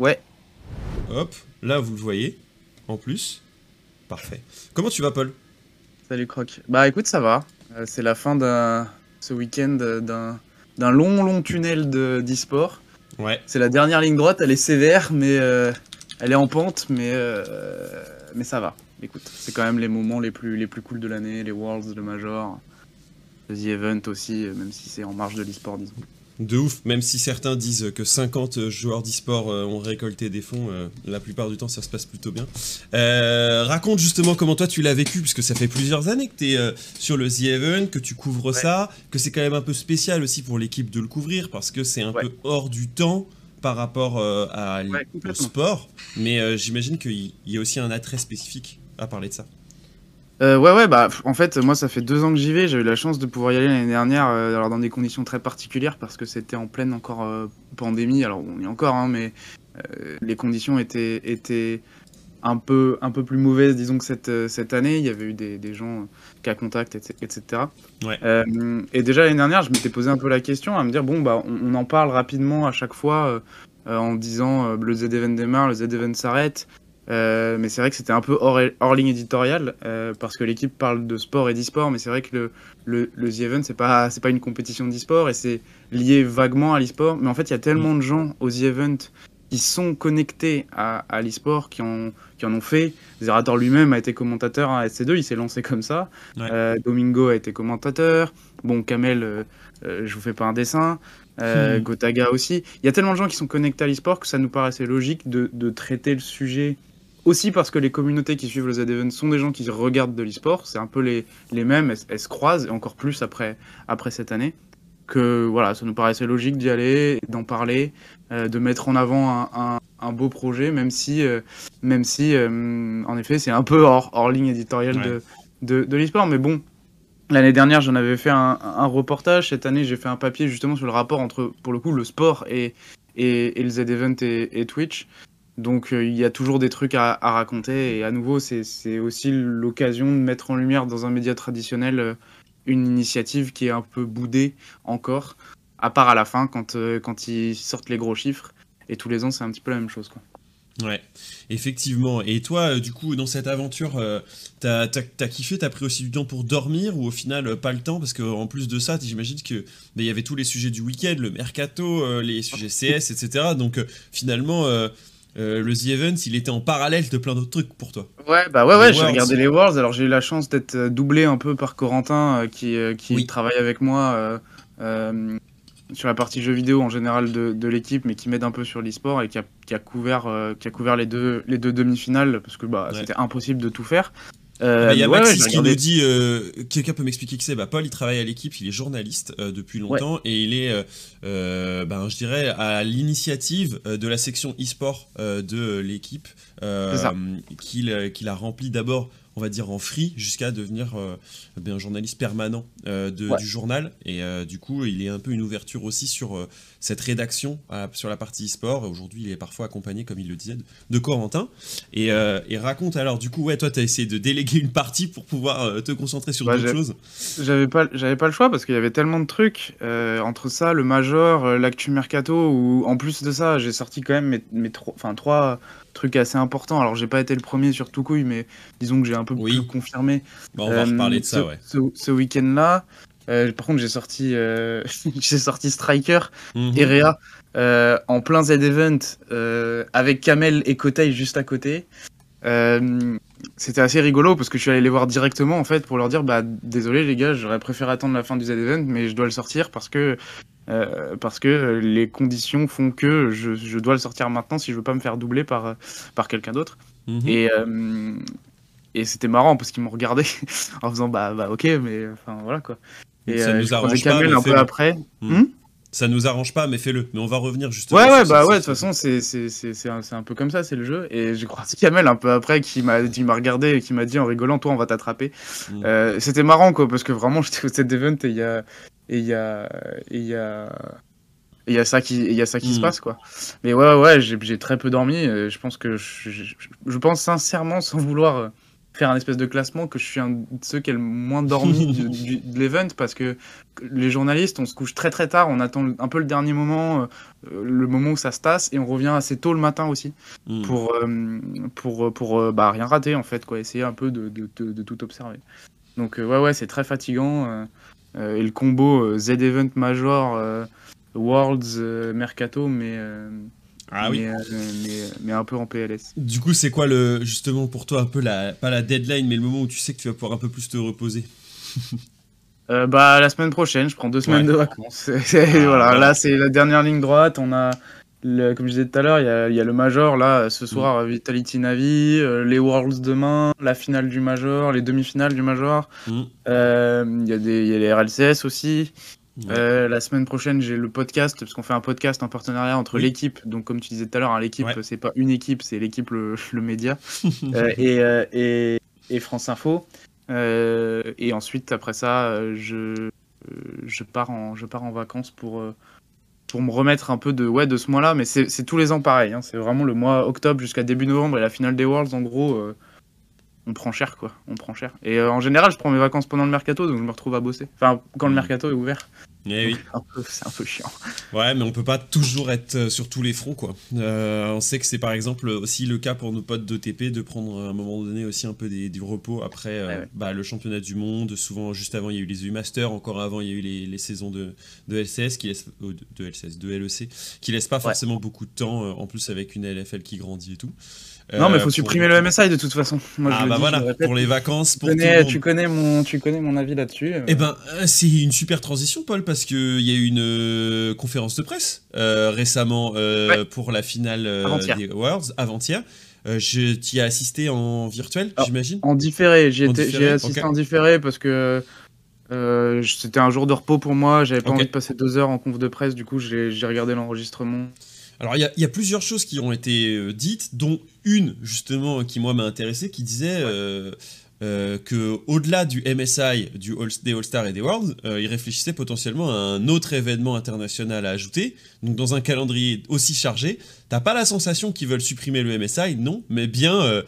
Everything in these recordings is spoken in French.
Ouais. Hop, là vous le voyez, en plus. Parfait. Comment tu vas, Paul? Salut Croc. Bah écoute, ça va. Euh, c'est la fin d'un ce week-end euh, d'un d'un long long tunnel de d'e-sport. Ouais. C'est la dernière ligne droite, elle est sévère, mais euh, elle est en pente, mais mais ça va. Écoute, c'est quand même les moments les plus les plus cool de l'année, les Worlds, le Major, le The Event aussi, même si c'est en marge de l'e-sport, disons. De ouf, même si certains disent que 50 joueurs d'e-sport euh, ont récolté des fonds, euh, la plupart du temps ça se passe plutôt bien. Euh, raconte justement comment toi tu l'as vécu, puisque ça fait plusieurs années que tu es sur le The Event, que tu couvres ça, que c'est quand même un peu spécial aussi pour l'équipe de le couvrir, parce que c'est un peu hors du temps par rapport à, au sport, mais j'imagine qu'il y a aussi un attrait spécifique à parler de ça. Euh, ouais, ouais, bah en fait, moi ça fait deux ans que j'y vais. J'ai eu la chance de pouvoir y aller l'année dernière, euh, alors dans des conditions très particulières parce que c'était en pleine encore euh, pandémie. Alors on y est encore, hein, mais les conditions étaient, étaient un peu, un peu plus mauvaises, disons que cette, cette année. Il y avait eu des, des gens cas contact, etc. Ouais. et déjà l'année dernière, je m'étais posé un peu la question à me dire bon bah on, en parle rapidement à chaque fois en disant le Z Event démarre, le Z Event s'arrête. Euh, mais c'est vrai que c'était un peu hors, hors ligne éditoriale euh, parce que l'équipe parle de sport et d'e-sport, mais c'est vrai que le, le, le The Event c'est pas c'est pas une compétition d'e-sport et c'est lié vaguement à l'e-sport. Mais en fait, il y a tellement de gens au The Event qui sont connectés à, à l'e-sport, qui en, qui en ont fait. Zerator lui-même a été commentateur à SC2, il s'est lancé comme ça. Euh, Domingo a été commentateur. Bon, Kamel, je vous fais pas un dessin. Hmm. Gotaga aussi. Il y a tellement de gens qui sont connectés à l'e-sport que ça nous paraissait logique de, de traiter le sujet aussi parce que les communautés qui suivent le Z-Event sont des gens qui regardent de l'e-sport, c'est un peu les, les mêmes, elles, se croisent, et encore plus après, après cette année, que voilà, ça nous paraissait logique d'y aller, d'en parler, euh, de mettre en avant un, un, beau projet, même si, euh, même si euh, en effet, c'est un peu hors, hors ligne éditoriale de, de, de l'e-sport, mais bon. L'année dernière, j'en avais fait un, un, reportage. Cette année, j'ai fait un papier justement sur le rapport entre, pour le coup, le sport et, et, et le Z-Event et, et Twitch. Donc euh, il y a toujours des trucs à, raconter et à nouveau c'est aussi l'occasion de mettre en lumière dans un média traditionnel euh, une initiative qui est un peu boudée encore, à part à la fin quand, euh, quand ils sortent les gros chiffres. Et tous les ans c'est un petit peu la même chose. Quoi. Ouais, effectivement. Et toi, du coup, dans cette aventure, t'as as, kiffé, t'as pris aussi du temps pour dormir ou au final pas le temps? Parce qu'en plus de ça, j'imagine qu'il ben, y avait tous les sujets du week-end, le mercato, les sujets CS, etc. Donc finalement, euh, le The Event, il était en parallèle de plein d'autres trucs pour toi. Ouais, bah ouais, ouais, j'ai regardé les Worlds. Alors j'ai eu la chance d'être euh, doublé un peu par Corentin euh, qui, qui travaille avec moi sur la partie jeux vidéo en général de, de l'équipe, mais qui m'aide un peu sur l'e-sport et qui a, qui a, couvert, qui a couvert les deux, les deux demi-finales parce que bah, c'était impossible de tout faire. Euh, bah, il y a Maxis qui nous dit, euh, quelqu'un peut m'expliquer qui c'est bah, Paul, il travaille à l'équipe, il est journaliste euh, depuis longtemps et il est, ben, je dirais, à l'initiative de la section e-sport de l'équipe qu'il a rempli d'abord on va dire en free jusqu'à devenir euh, un journaliste permanent euh, de, du journal. Et euh, du coup il est un peu une ouverture aussi sur cette rédaction sur la partie e-sport. Aujourd'hui il est parfois accompagné comme il le disait de, Corentin. Et, et, raconte alors du coup ouais toi tu as essayé de déléguer une partie pour pouvoir te concentrer sur d'autres choses. j'avais pas j'avais pas le choix parce qu'il y avait tellement de trucs entre ça le major l'actu mercato ou en plus de ça j'ai sorti quand même mes, mes enfin trois truc assez important. Alors, j'ai pas été le premier sur tout couille, mais disons que j'ai un peu plus confirmé. Bah, on va reparler de ça, ouais. Ce, week-end-là. Euh, par contre, j'ai sorti, euh, j'ai sorti Striker mhm. et Réa euh, en plein Z-Event avec Kamel et Kotei juste à côté. C'était assez rigolo parce que je suis allé les voir directement en fait pour leur dire bah désolé les gars, j'aurais préféré attendre la fin du Z-Event, mais je dois le sortir parce que euh, parce que les conditions font que je, dois le sortir maintenant si je veux pas me faire doubler par, par quelqu'un d'autre. Mhm. Et, euh, et c'était marrant parce qu'ils m'ont regardé en faisant bah, bah ok, mais enfin voilà quoi. Et ça euh, nous arrange pas, un peu après. Mhm. Hmm? Ça nous arrange pas, mais fais-le. Mais on va revenir justement. Ouais, ouais, bah ouais, de toute façon, c'est un, un, peu comme ça, c'est le jeu. Et j'ai croisé Kamel un peu après qui m'a regardé et qui m'a dit en rigolant, toi, on va t'attraper. Mhm. C'était marrant, quoi, parce que vraiment, j'étais au set event et il y a, et il y a il y a il y a ça qui il y a ça qui se hmm. passe quoi mais ouais ouais j'ai très peu dormi je pense que je, je, pense sincèrement sans vouloir faire un espèce de classement que je suis un de ceux qui a le moins dormi de l'event parce que les journalistes, on se couche très très tard, on attend un peu le dernier moment, euh, le moment où ça se tasse, et on revient assez tôt le matin aussi hmm. pour, euh, pour, pour euh, bah, rien rater en fait, quoi, essayer un peu de, de, de, tout observer. Donc ouais, ouais, c'est très fatigant. Et le combo Z-Event Major, Worlds, Mercato, mais ah oui. Euh, mais, un peu en PLS. Du coup, c'est quoi le justement pour toi un peu la pas la deadline, mais le moment où tu sais que tu vas pouvoir un peu plus te reposer? Euh, Bah la semaine prochaine, je prends deux semaines de vacances. Ah, voilà, là c'est la dernière ligne droite. On a le, comme je disais tout à l'heure, il y a, le Major là ce soir, mm. Vitality Navi, euh, les Worlds demain, la finale du Major, les demi-finales du Major. Mm. Il y, a des, y a les RLCS aussi. Euh, la semaine prochaine, j'ai le podcast, parce qu'on fait un podcast en partenariat entre l'équipe. Donc, comme tu disais tout à l'heure, hein, l'équipe, c'est pas une équipe, c'est l'équipe, le, média, euh, euh, et, et, France Info. et ensuite, après ça, je, je, pars en, je pars en vacances pour, pour me remettre un peu de, ouais, de ce mois-là. Mais c'est tous les ans pareil. Hein. c'est vraiment le mois octobre jusqu'à début novembre et la finale des Worlds, en gros on prend cher quoi, on prend cher. Et euh, en général, je prends mes vacances pendant le mercato, donc je me retrouve à bosser. Enfin, quand le mm. mercato est ouvert. Eh oui. C'est un peu chiant. Ouais, mais on peut pas toujours être euh, sur tous les fronts quoi. Euh, on sait que c'est par exemple aussi le cas pour nos potes d'OTP de prendre à un moment donné aussi un peu des, du repos après bah, le championnat du monde. Souvent, juste avant, il y a eu les EU Masters, encore avant, il y a eu les, saisons de, de, LCS qui laissent de, LCS, de LEC qui laissent pas forcément beaucoup de temps. en plus, avec une LFL qui grandit et tout. Non, mais il faut euh, supprimer le MSI de toute façon. Moi, ah, bah voilà, pour les vacances. Pour tu, connais, tu, connais mon, tu connais mon avis là-dessus. Eh ben, euh, c'est une super transition, Paul, parce qu'il y a eu une euh, conférence de presse récemment pour la finale des Worlds, avant-hier. je t'y ai assisté en virtuel, j'imagine En différé, j'ai assisté en différé parce que c'était un jour de repos pour moi, j'avais pas envie de passer deux heures en conf de presse, du coup j'ai regardé l'enregistrement. Alors il y, a plusieurs choses qui ont été euh, dites, dont une justement qui moi m'a intéressé, qui disait euh, euh, que au-delà du MSI, du des All-Star et des Worlds, il réfléchissait potentiellement à un autre événement international à ajouter. Donc dans un calendrier aussi chargé, t'as pas la sensation qu'ils veulent supprimer le MSI, non, mais bien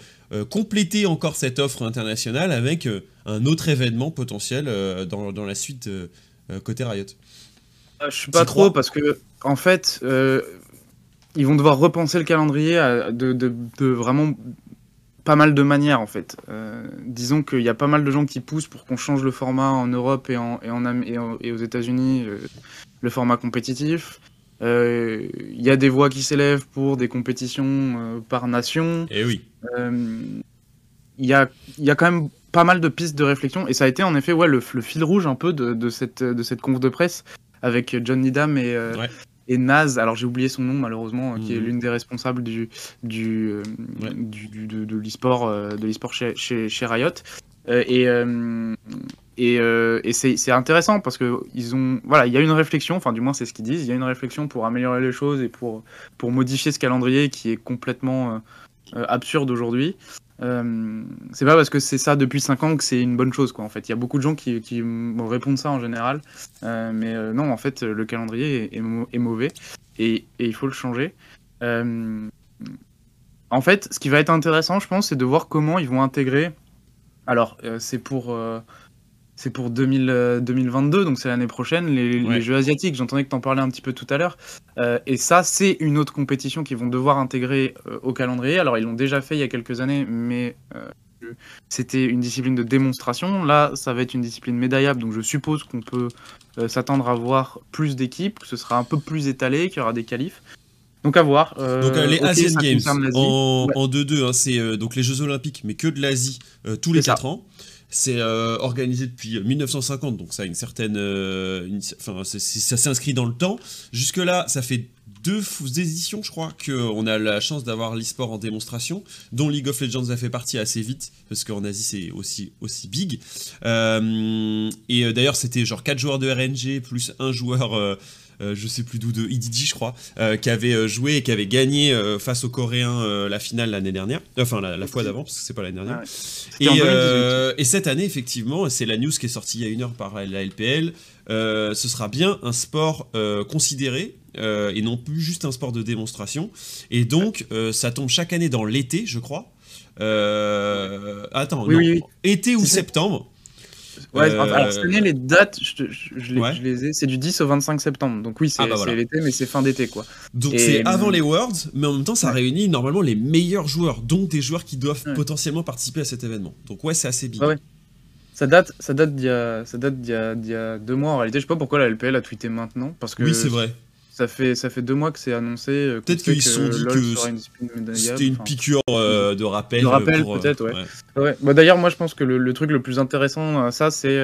compléter encore cette offre internationale avec un autre événement potentiel dans, dans, la suite côté Riot. je suis pas trop parce que en fait ils vont devoir repenser le calendrier de, vraiment pas mal de manières en fait. Euh, disons qu'il y a pas mal de gens qui poussent pour qu'on change le format en Europe et, en, et, en, et, aux États-Unis, euh, le format compétitif. Euh, il y a des voix qui s'élèvent pour des compétitions par nation. Et eh oui. Il y, a, y a quand même pas mal de pistes de réflexion et ça a été en effet ouais, le, fil rouge un peu de, cette, de cette conf de presse avec John Needham et, et Naz, alors j'ai oublié son nom malheureusement, qui est mhm. l'une des responsables du, du, euh, de, l'e-sport euh, de l'e-sport chez, chez, Riot. Euh, et et, et c'est intéressant parce que ils ont voilà il y a une réflexion enfin du moins c'est ce qu'ils disent il y a une réflexion pour améliorer les choses et pour pour modifier ce calendrier qui est complètement absurde aujourd'hui euh, c'est pas parce que c'est ça depuis 5 ans que c'est une bonne chose quoi en fait. Il y a beaucoup de gens qui, qui répondent ça en général, euh, mais euh, non en fait le calendrier est, mauvais et, et, il faut le changer. en fait, ce qui va être intéressant, je pense, c'est de voir comment ils vont intégrer. Alors c'est pour c'est pour 2022, euh, donc c'est l'année prochaine, les, Jeux asiatiques. J'entendais que tu en parlais un petit peu tout à l'heure. Euh, et ça, c'est une autre compétition qu'ils vont devoir intégrer euh, au calendrier. Alors, ils l'ont déjà fait il y a quelques années, mais c'était une discipline de démonstration. Là, ça va être une discipline médaillable, donc je suppose qu'on peut s'attendre à voir plus d'équipes, que ce sera un peu plus étalé, qu'il y aura des qualifs. Donc à voir. donc les Asian Games en, 2-2, hein, c'est donc les Jeux Olympiques, mais que de l'Asie tous les 4 ans. C'est euh, organisé depuis 1950, donc ça a une certaine, euh, enfin, ça s'inscrit dans le temps. Jusque là, ça fait deux éditions, je crois, qu'on a la chance d'avoir l'e-sport en démonstration, dont League of Legends a fait partie assez vite, parce qu'en Asie c'est aussi, aussi big. Euh, et d'ailleurs, c'était genre 4 joueurs de RNG plus un joueur euh, je sais plus d'où, de IDG, je crois, euh, qui avait euh, joué et qui avait gagné face aux Coréens la finale l'année dernière. Enfin, la, fois d'avant, parce que c'est pas l'année dernière. Ah et, cette année, effectivement, c'est la news qui est sortie il y a une heure par la LPL. ce sera bien un sport considéré et non plus juste un sport de démonstration. Et donc, ça tombe chaque année dans l'été, je crois. attends, non, été ou septembre. Ouais, alors cette année, les dates, je, les, ai, c'est du 10 au 25 septembre. Donc oui, c'est ah, bah l'été, mais c'est fin d'été, quoi. Donc c'est avant les Worlds, mais en même temps, ça réunit normalement les meilleurs joueurs, dont des joueurs qui doivent potentiellement participer à cet événement. Donc ouais, c'est assez big. Ça date, ça date d'il y a, ça date d'il y, y a, deux mois en réalité. Je sais pas pourquoi la LPL a tweeté maintenant, parce que oui, c'est vrai. Ça fait, ça fait deux mois que c'est annoncé. Euh, peut-être qu'ils se sont dit que c'était une piqûre euh, de rappel. De rappel, euh, peut-être, ouais. ouais. Bah, D'ailleurs, moi, je pense que le, truc le plus intéressant, ça, c'est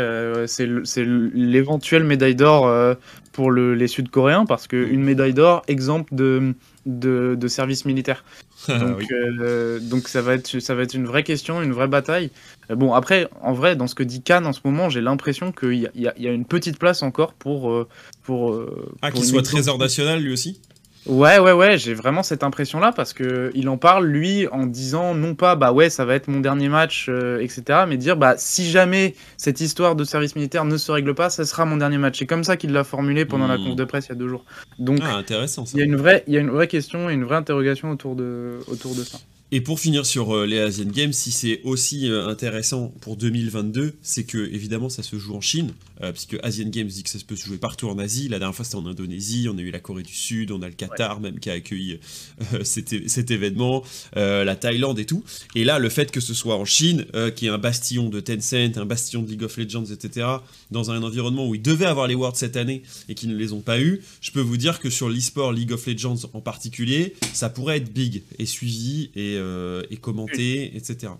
c'est l'éventuelle médaille d'or pour le, les Sud-Coréens, parce qu'une médaille d'or exemple de, de, de service militaire. Ah donc, euh, donc ça, va être, ça va être une vraie question, une vraie bataille. Euh, bon, après, en vrai, dans ce que dit Cannes en ce moment, j'ai l'impression qu'il y, y, a une petite place encore pour. Euh, pour ah, qu'il soit trésor national lui aussi? Ouais, ouais, ouais, j'ai vraiment cette impression-là parce que il en parle lui en disant non pas bah ouais ça va être mon dernier match, euh, etc. Mais dire bah si jamais cette histoire de service militaire ne se règle pas, ça sera mon dernier match. C'est comme ça qu'il l'a formulé pendant la hmm. conf de presse il y a deux jours. Donc ah, intéressant. Il y a une vraie, il y a une vraie question et une vraie interrogation autour de autour de ça. Et pour finir sur euh, les Asian Games, si c'est aussi euh, intéressant pour 2022, c'est que évidemment ça se joue en Chine, euh, puisque Asian Games dit que ça peut se jouer partout en Asie. La dernière fois c'était en Indonésie, on a eu la Corée du Sud, on a le Qatar même qui a accueilli cet, cet, événement, la Thaïlande et tout. Et là, le fait que ce soit en Chine, qui est un bastion de Tencent, un bastion de League of Legends, etc., dans un environnement où ils devaient avoir les Worlds cette année et qu'ils ne les ont pas eu, je peux vous dire que sur l'e-sport League of Legends en particulier, ça pourrait être big et suivi et euh, et commenté, etc.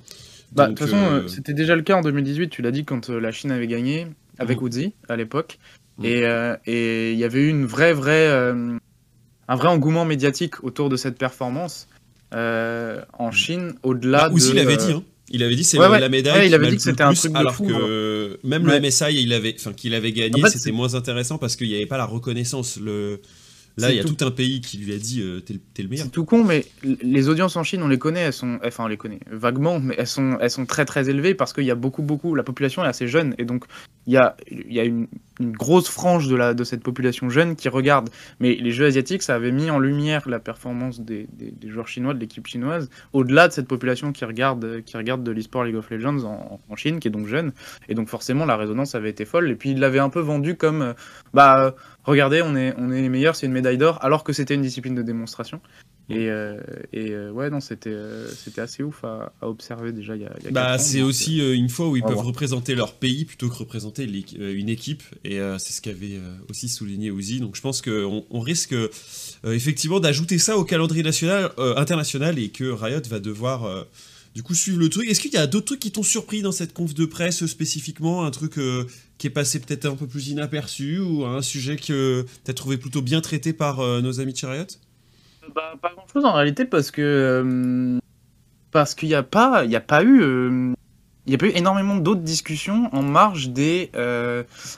Bah, de toute façon, euh, euh, c'était déjà le cas en 2018, tu l'as dit, quand la Chine avait gagné, avec Uzi à l'époque. Et il y avait eu une vraie, vraie, un vrai engouement médiatique autour de cette performance en Chine, au-delà bah, Uzi l'avait dit, hein. Il avait dit c'est la médaille. il avait dit que c'était un truc alors que hein. même le MSI il avait, enfin qu'il avait gagné, c'était moins intéressant parce qu'il n'y avait pas la reconnaissance. Le Là, il y a tout... un pays qui lui a dit euh, t'es le meilleur. C'est tout con, mais les audiences en Chine, on les connaît, elles sont, enfin on les connaît vaguement, mais elles sont, elles sont très très élevées parce qu'il y a beaucoup beaucoup, la population est assez jeune et donc il y a, il y a une, grosse frange de, la, de cette population jeune qui regarde. Mais les jeux asiatiques, ça avait mis en lumière la performance des, des, joueurs chinois, de l'équipe chinoise, au-delà de cette population qui regarde, qui regarde de l'e-sport League of Legends en, en, Chine, qui est donc jeune. Et donc forcément, la résonance avait été folle. Et puis il l'avait un peu vendu comme, bah regardez, on est, on est les meilleurs, c'est une médaille d'or, alors que c'était une discipline de démonstration. Et, euh, et euh, ouais, non, c'était euh, c'était assez ouf à, observer déjà il y a, Bah, c'est aussi une fois où ils peuvent représenter leur pays plutôt que représenter une équipe. Et c'est ce qu'avait aussi souligné Uzi. Donc je pense qu'on on risque effectivement d'ajouter ça au calendrier national, international et que Riot va devoir du coup suivre le truc. Est-ce qu'il y a d'autres trucs qui t'ont surpris dans cette conf de presse spécifiquement? Un truc qui est passé peut-être un peu plus inaperçu ou un sujet que tu as trouvé plutôt bien traité par euh, nos amis de Chariot? Bah, Pas grand-chose en réalité parce que euh, parce qu'il n'y a pas a pas eu euh, il y a pas eu énormément d'autres discussions en marge des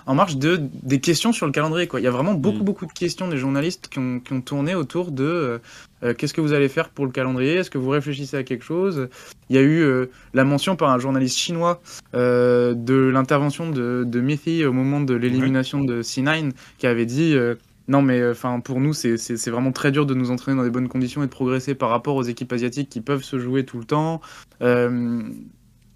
en marge de des questions sur le calendrier quoi. Il y a vraiment beaucoup mm. beaucoup de questions des journalistes qui ont, qui ont tourné autour de euh, qu'est-ce que vous allez faire pour le calendrier? Est-ce que vous réfléchissez à quelque chose? Il y a eu euh, la mention par un journaliste chinois euh, de l'intervention de, de Mithi au moment de l'élimination de C9 qui avait dit non mais enfin pour nous c'est vraiment très dur de nous entraîner dans des bonnes conditions et de progresser par rapport aux équipes asiatiques qui peuvent se jouer tout le temps.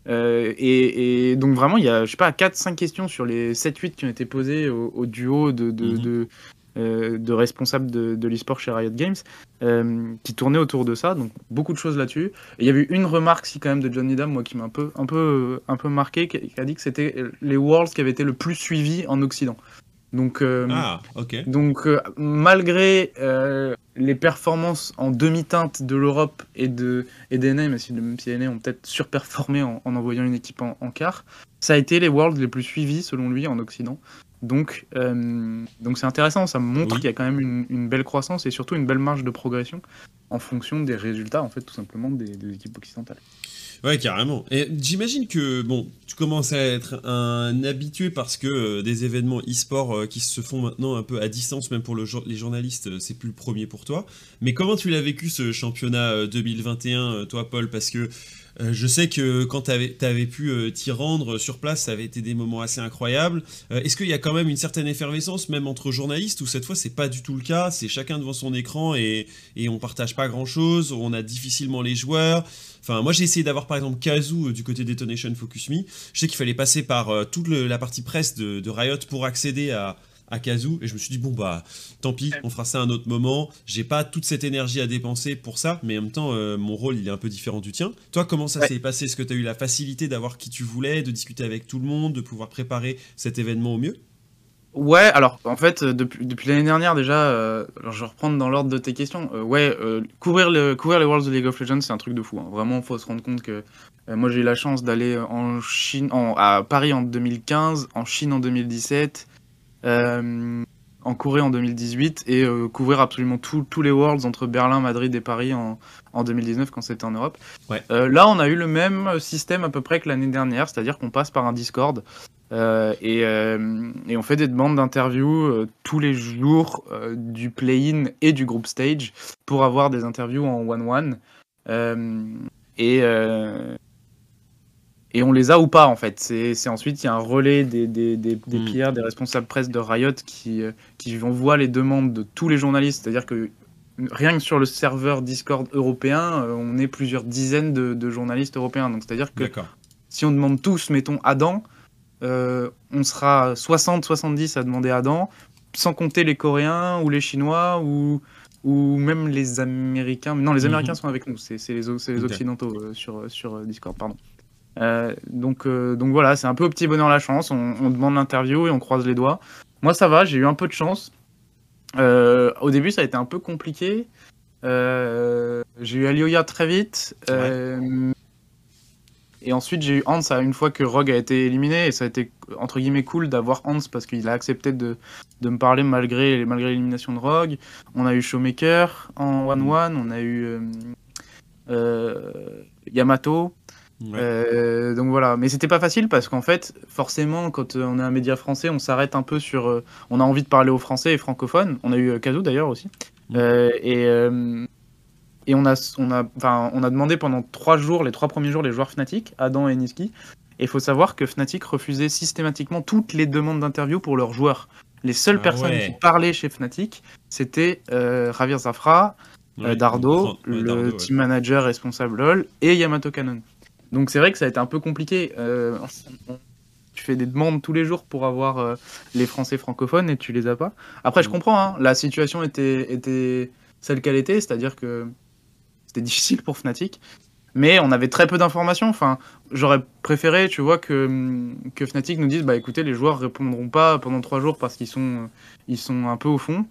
et, donc vraiment, il y a, je sais pas, 4-5 questions sur les 7-8 qui ont été posées au, duo de, de, euh, de responsables de, de l'e-sport chez Riot Games, euh, qui tournait autour de ça. Donc beaucoup de choses là-dessus. il y avait une remarque si quand même de John Needham, moi qui m'a un peu, un peu, un peu marqué, qui a dit que c'était les Worlds qui avaient été le plus suivis en Occident. Donc, euh, ah, donc malgré les performances en demi-teinte de l'Europe et de et même si, même si ont peut-être surperformé en, en, envoyant une équipe en, en, quart, ça a été les Worlds les plus suivis selon lui en Occident. Donc, euh, donc c'est intéressant, ça montre qu'il y a quand même une, belle croissance et surtout une belle marge de progression en fonction des résultats, en fait, tout simplement des, équipes occidentales. Ouais, carrément. Et j'imagine que bon, tu commences à être un habitué parce que euh, des événements e-sport euh, qui se font maintenant un peu à distance, même pour le, les journalistes, c'est plus le premier pour toi. Mais comment tu l'as vécu ce championnat 2021, toi, Paul? Parce que euh, je sais que quand tu avais, pu euh, t'y rendre sur place, ça avait été des moments assez incroyables. Euh, est-ce qu'il y a quand même une certaine effervescence, même entre journalistes, ou cette fois c'est pas du tout le cas C'est chacun devant son écran et, et on partage pas grand chose, on a difficilement les joueurs. Enfin, moi j'ai essayé d'avoir par exemple Kazoo du côté Detonation Focus Me. Je sais qu'il fallait passer par toute la partie presse de Riot pour accéder à, à Kazoo et je me suis dit bon bah tant pis on fera ça à un autre moment j'ai pas toute cette énergie à dépenser pour ça mais en même temps euh, mon rôle il est un peu différent du tien toi comment ça s'est passé? Est-ce que tu as eu la facilité d'avoir qui tu voulais de discuter avec tout le monde de pouvoir préparer cet événement au mieux? Ouais, alors en fait, euh, depuis, depuis l'année dernière déjà, euh, je vais reprendre dans l'ordre de tes questions. ouais, couvrir, le, couvrir les Worlds of League of Legends, c'est un truc de fou. Hein. Vraiment, faut se rendre compte que moi j'ai eu la chance d'aller en Chine, en, à Paris en 2015, en Chine en 2017, euh, en Corée en 2018 et euh, couvrir absolument tous les Worlds entre Berlin, Madrid et Paris en, en 2019 quand c'était en Europe. Euh, là, on a eu le même système à peu près que l'année dernière, c'est-à-dire qu'on passe par un Discord et, et, on fait des demandes d'interviews tous les jours du play-in et du group stage pour avoir des interviews en one-one. et, et on les a ou pas en fait. C'est ensuite il y a un relais des, des, des, des hmm. des responsables presse de Riot qui, euh, qui envoient les demandes de tous les journalistes. C'est-à-dire que rien que sur le serveur Discord européen, euh, on est plusieurs dizaines de, journalistes européens. Donc c'est-à-dire que si on demande tous, mettons Adam, euh, on sera 60-70 à demander Adam, sans compter les Coréens ou les Chinois ou, ou même les Américains. Non, les mhm. Américains sont avec nous, c'est les, les Occidentaux sur, sur Discord, pardon. Euh, donc, euh, donc voilà, c'est un peu au petit bonheur la chance. On, demande l'interview et on croise les doigts. Moi, ça va, j'ai eu un peu de chance. Euh, au début, ça a été un peu compliqué. j'ai eu Alioya très vite. Et ensuite, j'ai eu Hans une fois que Rogue a été éliminé. Et ça a été, entre guillemets, cool d'avoir Hans parce qu'il a accepté de, de, me parler malgré, malgré l'élimination de Rogue. On a eu Showmaker en 1-1. On a eu Yamato. Euh, donc voilà, mais c'était pas facile parce qu'en fait, forcément, quand on est un média français, on s'arrête un peu sur. Euh, on a envie de parler aux Français et francophones. On a eu Kazoo d'ailleurs aussi. Mm. Euh, et, et on a, on, a, on a demandé pendant trois jours, les trois premiers jours, les joueurs Fnatic, Adam et Niski. Et il faut savoir que Fnatic refusait systématiquement toutes les demandes d'interview pour leurs joueurs. Les seules ah personnes qui parlaient chez Fnatic, c'était Javier Zafra, Dardo, le team manager responsable LOL, et Yamato Cannon. Donc c'est vrai que ça a été un peu compliqué. Euh, tu fais des demandes tous les jours pour avoir euh, les Français francophones et tu les as pas. Après, je mm. comprends, hein, la situation était, était celle qu'elle était, c'est-à-dire que c'était difficile pour Fnatic. Mais on avait très peu d'informations. Enfin, j'aurais préféré, tu vois, que, que Fnatic nous dise, bah écoutez, les joueurs répondront pas pendant trois jours parce qu'ils sont, ils sont un peu au fond.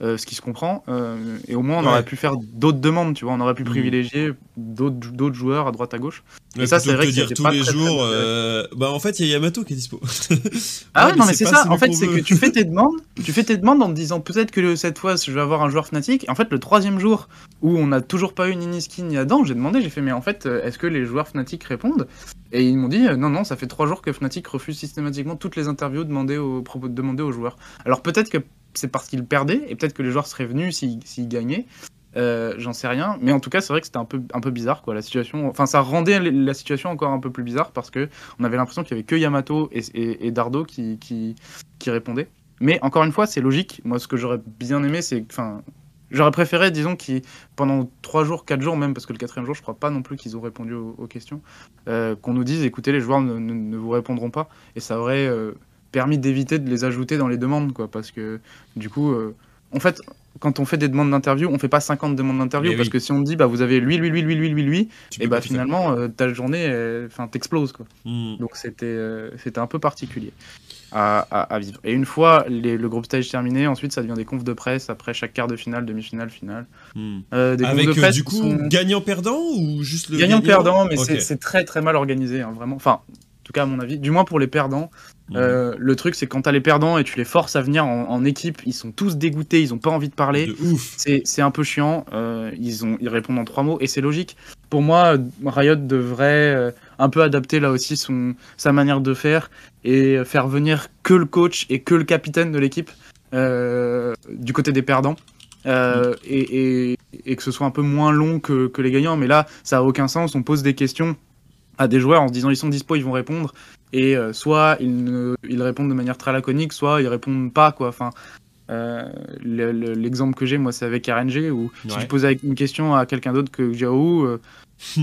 Euh, ce qui se comprend. Euh, et au moins, on aurait pu faire d'autres demandes, tu vois. On aurait pu mm. privilégier d'autres joueurs à droite à gauche. et ça, c'est vrai que dire tous les jours. Euh, bah, en fait, il y a Yamato qui est dispo. ah ouais, non, mais c'est ça. En fait, c'est que tu fais tes demandes, tu fais tes demandes en te disant peut-être que cette fois, je vais avoir un joueur Fnatic. Et en fait, le troisième jour où on n'a toujours pas eu ni Skin ni Adam, j'ai demandé, j'ai fait, mais en fait, est-ce que les joueurs Fnatic répondent? Et ils m'ont dit, non, non, ça fait trois jours que Fnatic refuse systématiquement toutes les interviews demandées aux, demandées aux joueurs. Alors peut-être que c'est parce qu'il perdait, et peut-être que les joueurs seraient venus s'ils gagnaient. Euh, j'en sais rien, mais en tout cas, c'est vrai que c'était un peu, bizarre, quoi. La situation, enfin, ça rendait la situation encore un peu plus bizarre parce que on avait l'impression qu'il y avait que Yamato et, Dardo qui, répondaient. Mais encore une fois, c'est logique. Moi, ce que j'aurais bien aimé, c'est, enfin, j'aurais préféré, disons, qu'ils pendant trois jours, quatre jours même, parce que le quatrième jour, je crois pas non plus qu'ils ont répondu aux, questions, euh, qu'on nous dise, écoutez, les joueurs ne, ne, vous répondront pas, et ça aurait euh, permis d'éviter de les ajouter dans les demandes, quoi, parce que du coup, euh, en fait, quand on fait des demandes d'interview, on fait pas 50 demandes d'interview, parce que si on dit, bah, vous avez lui, lui, lui, lui, lui, lui, lui, et bah finalement, euh, ta journée, enfin, t'explose, quoi. Hmm. Donc c'était euh, c'était un peu particulier. À, à, vivre. Et une fois les, le groupe stage terminé, ensuite ça devient des confs de presse après chaque quart de finale, demi-finale, finale. Hmm. Avec du coup gagnant-perdant ou juste le gagnant-perdant, mais c'est très très mal organisé, hein, vraiment. Enfin, en tout cas à mon avis, du moins pour les perdants, euh, le truc, c'est quand t'as les perdants et tu les forces à venir en, équipe, ils sont tous dégoûtés, ils ont pas envie de parler. C'est un peu chiant. Euh, ils, ont, ils répondent en trois mots et c'est logique. Pour moi, Riot devrait euh, un peu adapter là aussi son, sa manière de faire et faire venir que le coach et que le capitaine de l'équipe du côté des perdants. et, et, que ce soit un peu moins long que, que les gagnants. Mais là, ça a aucun sens. On pose des questions à des joueurs en se disant ils sont dispo, ils vont répondre et euh, soit ils, ils, répondent de manière très laconique, soit ils répondent pas quoi. Enfin, euh, l'exemple que j'ai moi c'est avec RNG où si je posais une question à quelqu'un d'autre que Xiao, euh,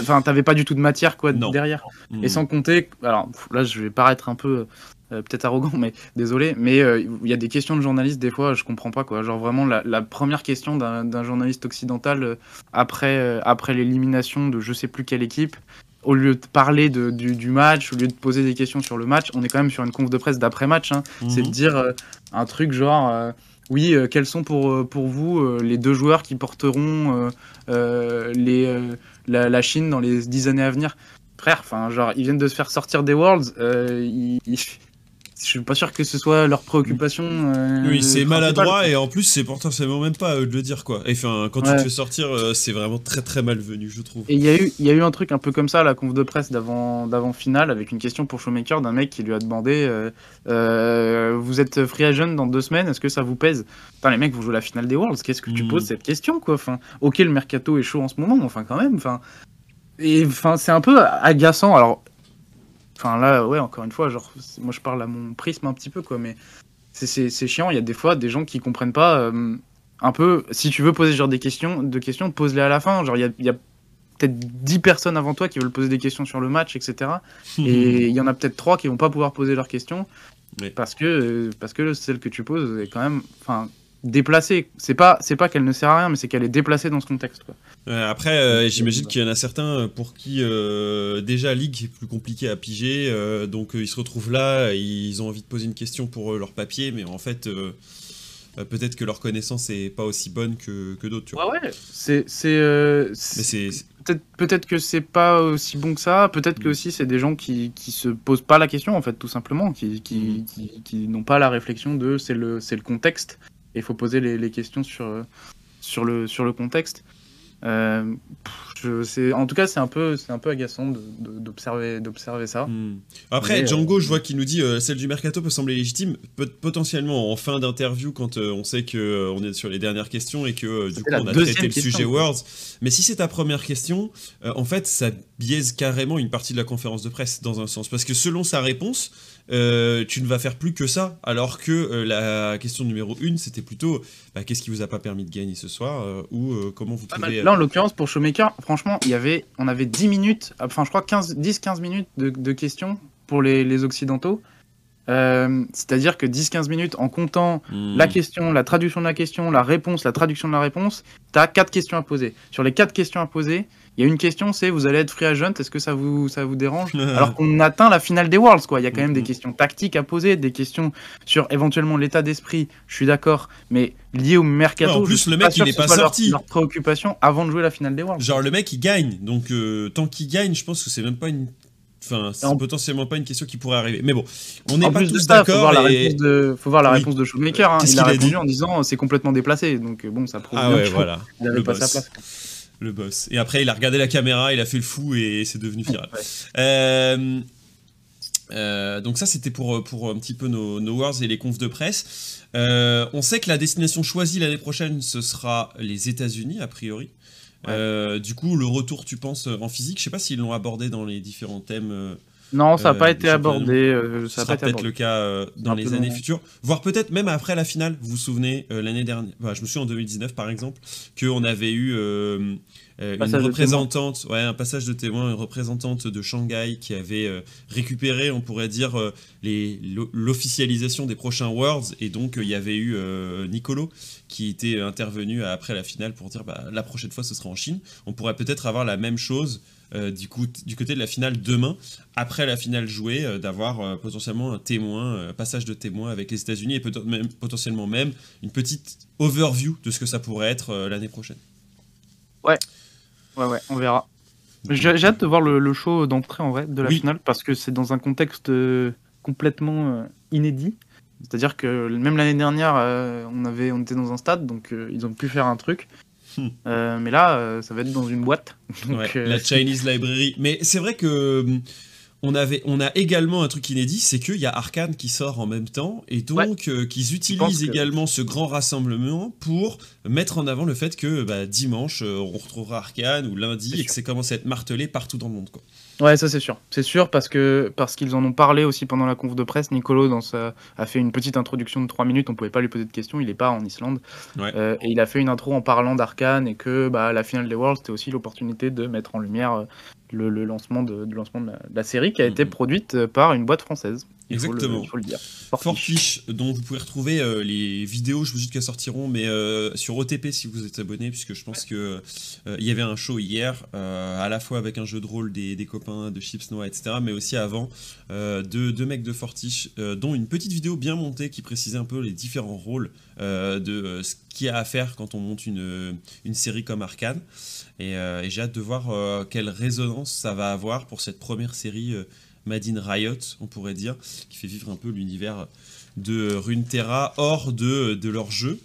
Enfin, t'avais pas du tout de matière quoi derrière. Et sans compter, alors là, je vais paraître un peu euh, peut-être arrogant, mais désolé, mais euh, il y a des questions de journalistes, des fois, je comprends pas, quoi. Genre vraiment, la, première question d'un journaliste occidental euh, après, après l'élimination de je sais plus quelle équipe, au lieu de parler de, du, match, au lieu de poser des questions sur le match, on est quand même sur une conf de presse d'après-match. Hein. C'est de mhm. dire un truc genre oui, quels sont pour, pour vous les deux joueurs qui porteront les, la, Chine dans les dix années à venir? Frère, enfin, genre, ils viennent de se faire sortir des Worlds, ils, je suis pas sûr que ce soit leur préoccupation. Euh, oui, c'est maladroit et en plus c'est potentiellement même pas à eux de le dire quoi. Et enfin, quand tu te fais sortir, euh, c'est vraiment très très malvenu, je trouve. Et il y a eu, y a eu un truc un peu comme ça, la conf de presse d'avant, finale, avec une question pour Showmaker d'un mec qui lui a demandé, euh, vous êtes free agent dans deux semaines, est-ce que ça vous pèse? Enfin, les mecs, vous jouez la finale des Worlds, qu'est-ce que tu hmm. poses cette question quoi Enfin, ok, le mercato est chaud en ce moment, enfin quand même, enfin. Et enfin, c'est un peu agaçant. Alors, Enfin là, ouais, encore une fois, genre, moi je parle à mon prisme un petit peu, quoi, mais c'est chiant. Il y a des fois des gens qui comprennent pas euh, un peu. Si tu veux poser genre des questions, de questions, pose-les à la fin. Genre, il y a, peut-être 10 personnes avant toi qui veulent poser des questions sur le match, etc. Et il y en a peut-être 3 qui vont pas pouvoir poser leurs questions. Parce que parce que celle que tu poses est quand même enfin déplacée. C'est pas c'est pas qu'elle ne sert à rien, mais c'est qu'elle est déplacée dans ce contexte. Quoi après, euh, j'imagine qu'il y en a certains pour qui euh, déjà Ligue est plus compliqué à piger, euh, donc ils se retrouvent là, ils ont envie de poser une question pour leur papier, mais en fait, peut-être que leur connaissance est pas aussi bonne que, que d'autres. Ouais, ouais, c'est. Peut-être peut que c'est pas aussi bon que ça, peut-être que mm. aussi c'est des gens qui, qui se posent pas la question, en fait, tout simplement, qui, qui, mm. qui, n'ont pas la réflexion de c'est le, le contexte, il faut poser les, les questions sur, sur, le, sur le contexte. Euh, je, en tout cas, c'est un peu, c'est un peu agaçant d'observer, d'observer ça. Hmm. Après, Django, euh, je vois qu'il nous dit euh, celle du mercato peut sembler légitime, peut, potentiellement en fin d'interview quand on sait que on est sur les dernières questions et que du coup on a traité le sujet Words. Mais si c'est ta première question, en fait, ça biaise carrément une partie de la conférence de presse dans un sens, parce que selon sa réponse, euh, tu ne vas faire plus que ça. Alors que euh, la question numéro une, c'était plutôt bah, qu'est-ce qui vous a pas permis de gagner ce soir euh, ou comment vous pouvez. Là, en l'occurrence, pour Showmaker, franchement, il y avait, on avait 10 minutes, enfin, je crois 10-15 minutes de, questions pour les, Occidentaux. C'est-à-dire que 10-15 minutes en comptant hmm. la question, la traduction de la question, la réponse, la traduction de la réponse, tu as 4 questions à poser. Sur les 4 questions à poser, il y a une question, c'est vous allez être free agent, est-ce que ça vous, ça vous dérange Alors qu'on atteint la finale des Worlds, quoi. Il y a quand même des mm-hmm. questions tactiques à poser, des questions sur éventuellement l'état d'esprit, je suis d'accord, mais lié au mercato. en plus, le mec, il n'est pas sorti. Leur, préoccupation avant de jouer la finale des Worlds. Genre, le mec, il gagne. Donc, euh, tant qu'il gagne, je pense que c'est même pas une Enfin, c'est potentiellement pas une question qui pourrait arriver. Mais bon, on n'est pas tous d'accord. Faut voir la réponse de, faut voir la réponse de Shoemaker. Hein. Il a, répondu en disant c'est complètement déplacé. Donc bon, ça prouve ah ouais, voilà. il n'avait pas sa place le boss. Et après, il a regardé la caméra, il a fait le fou et c'est devenu viral. Euh, euh, donc ça, c'était pour, pour un petit peu nos, nos wars et les confs de presse. Euh, on sait que la destination choisie l'année prochaine, ce sera les États-Unis, a priori. du coup, le retour, tu penses, en physique, je sais pas s'ils l'ont abordé dans les différents thèmes non, ça n'a pas été abordé. Euh, ça sera peut-être le cas euh, dans les années futures, voire peut-être même après la finale. Vous vous souvenez euh, l'année dernière, je me souviens en 2019 par exemple, qu'on avait eu une représentante, ouais, un passage de témoin, une représentante de Shanghai qui avait récupéré, on pourrait dire, l'officialisation des prochains Worlds, et donc il y avait eu Nicolo qui était intervenu après la finale pour dire bah, la prochaine fois ce sera en Chine. On pourrait peut-être avoir la même chose euh, du, coup, du côté de la finale demain, après la finale jouée, euh, d'avoir euh, potentiellement un témoin, un passage de témoin avec les États-Unis et peut même, potentiellement même une petite overview de ce que ça pourrait être l'année prochaine. Ouais, ouais, ouais, on verra. J'ai hâte de voir le, show d'entrée en vrai de la finale parce que c'est dans un contexte complètement inédit. C'est-à-dire que même l'année dernière, on, avait, on était dans un stade, donc ils ont pu faire un truc. Euh, mais là, euh, ça va être dans une boîte. Euh, la Chinese Library. Mais c'est vrai que on, avait, on a également un truc inédit, c'est qu'il y a Arkane qui sort en même temps, et donc qu'ils utilisent également ce grand rassemblement pour mettre en avant le fait que bah, dimanche, on retrouvera Arkane, ou lundi, et que c'est commencé à être martelé partout dans le monde. Quoi. Ouais, ça c'est sûr. C'est sûr parce que parce qu'ils en ont parlé aussi pendant la conf de presse. Nicolo dans sa, a fait une petite introduction de 3 minutes. On pouvait pas lui poser de questions. Il est pas en Islande. Euh, et il a fait une intro en parlant d'Arkane et que bah, la finale des Worlds c'était aussi l'opportunité de mettre en lumière euh, le, lancement, de, lancement de la, série qui a été produite euh, par une boîte française. Exactement. Il faut le, dire. Fortiche, dont vous pouvez retrouver euh, les vidéos, je vous dis qu'elles sortiront, mais euh, sur OTP si vous êtes abonné, puisque je pense que il y avait un show hier, à la fois avec un jeu de rôle des, des copains de Chips Noah, etc., mais aussi avant deux, deux, mecs de Fortiche, dont une petite vidéo bien montée qui précisait un peu les différents rôles de ce qu'il y a à faire quand on monte une, une série comme Arkane. Et, et j'ai hâte de voir quelle résonance ça va avoir pour cette première série Made in Riot, on pourrait dire, qui fait vivre un peu l'univers de Runeterra hors de, de leur jeu.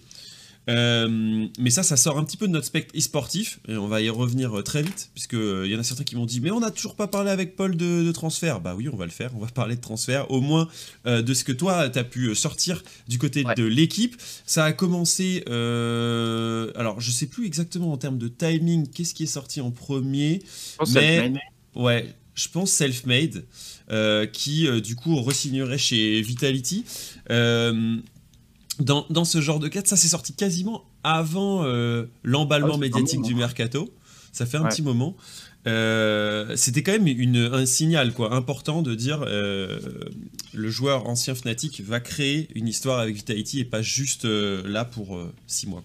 Euh, mais ça, ça sort un petit peu de notre spectre e-sportif, et on va y revenir euh, très vite, puisqu'il euh, y en a certains qui m'ont dit Mais on n'a toujours pas parlé avec Paul de, transfert. Bah oui, on va le faire, on va parler de transfert, au moins de ce que toi, tu as pu sortir du côté de l'équipe. Ça a commencé. alors, je sais plus exactement en termes de timing, qu'est-ce qui est sorti en premier. mais. Ouais, je pense Selfmade, euh, qui euh, du coup resignerait chez Vitality. Euh, dans, dans, ce genre de quête, ça s'est sorti quasiment avant l'emballement ah médiatique du mercato. Ça fait un petit moment. C'était quand même une, un signal quoi important de dire le joueur ancien Fnatic va créer une histoire avec Vitality et pas juste là pour 6 mois.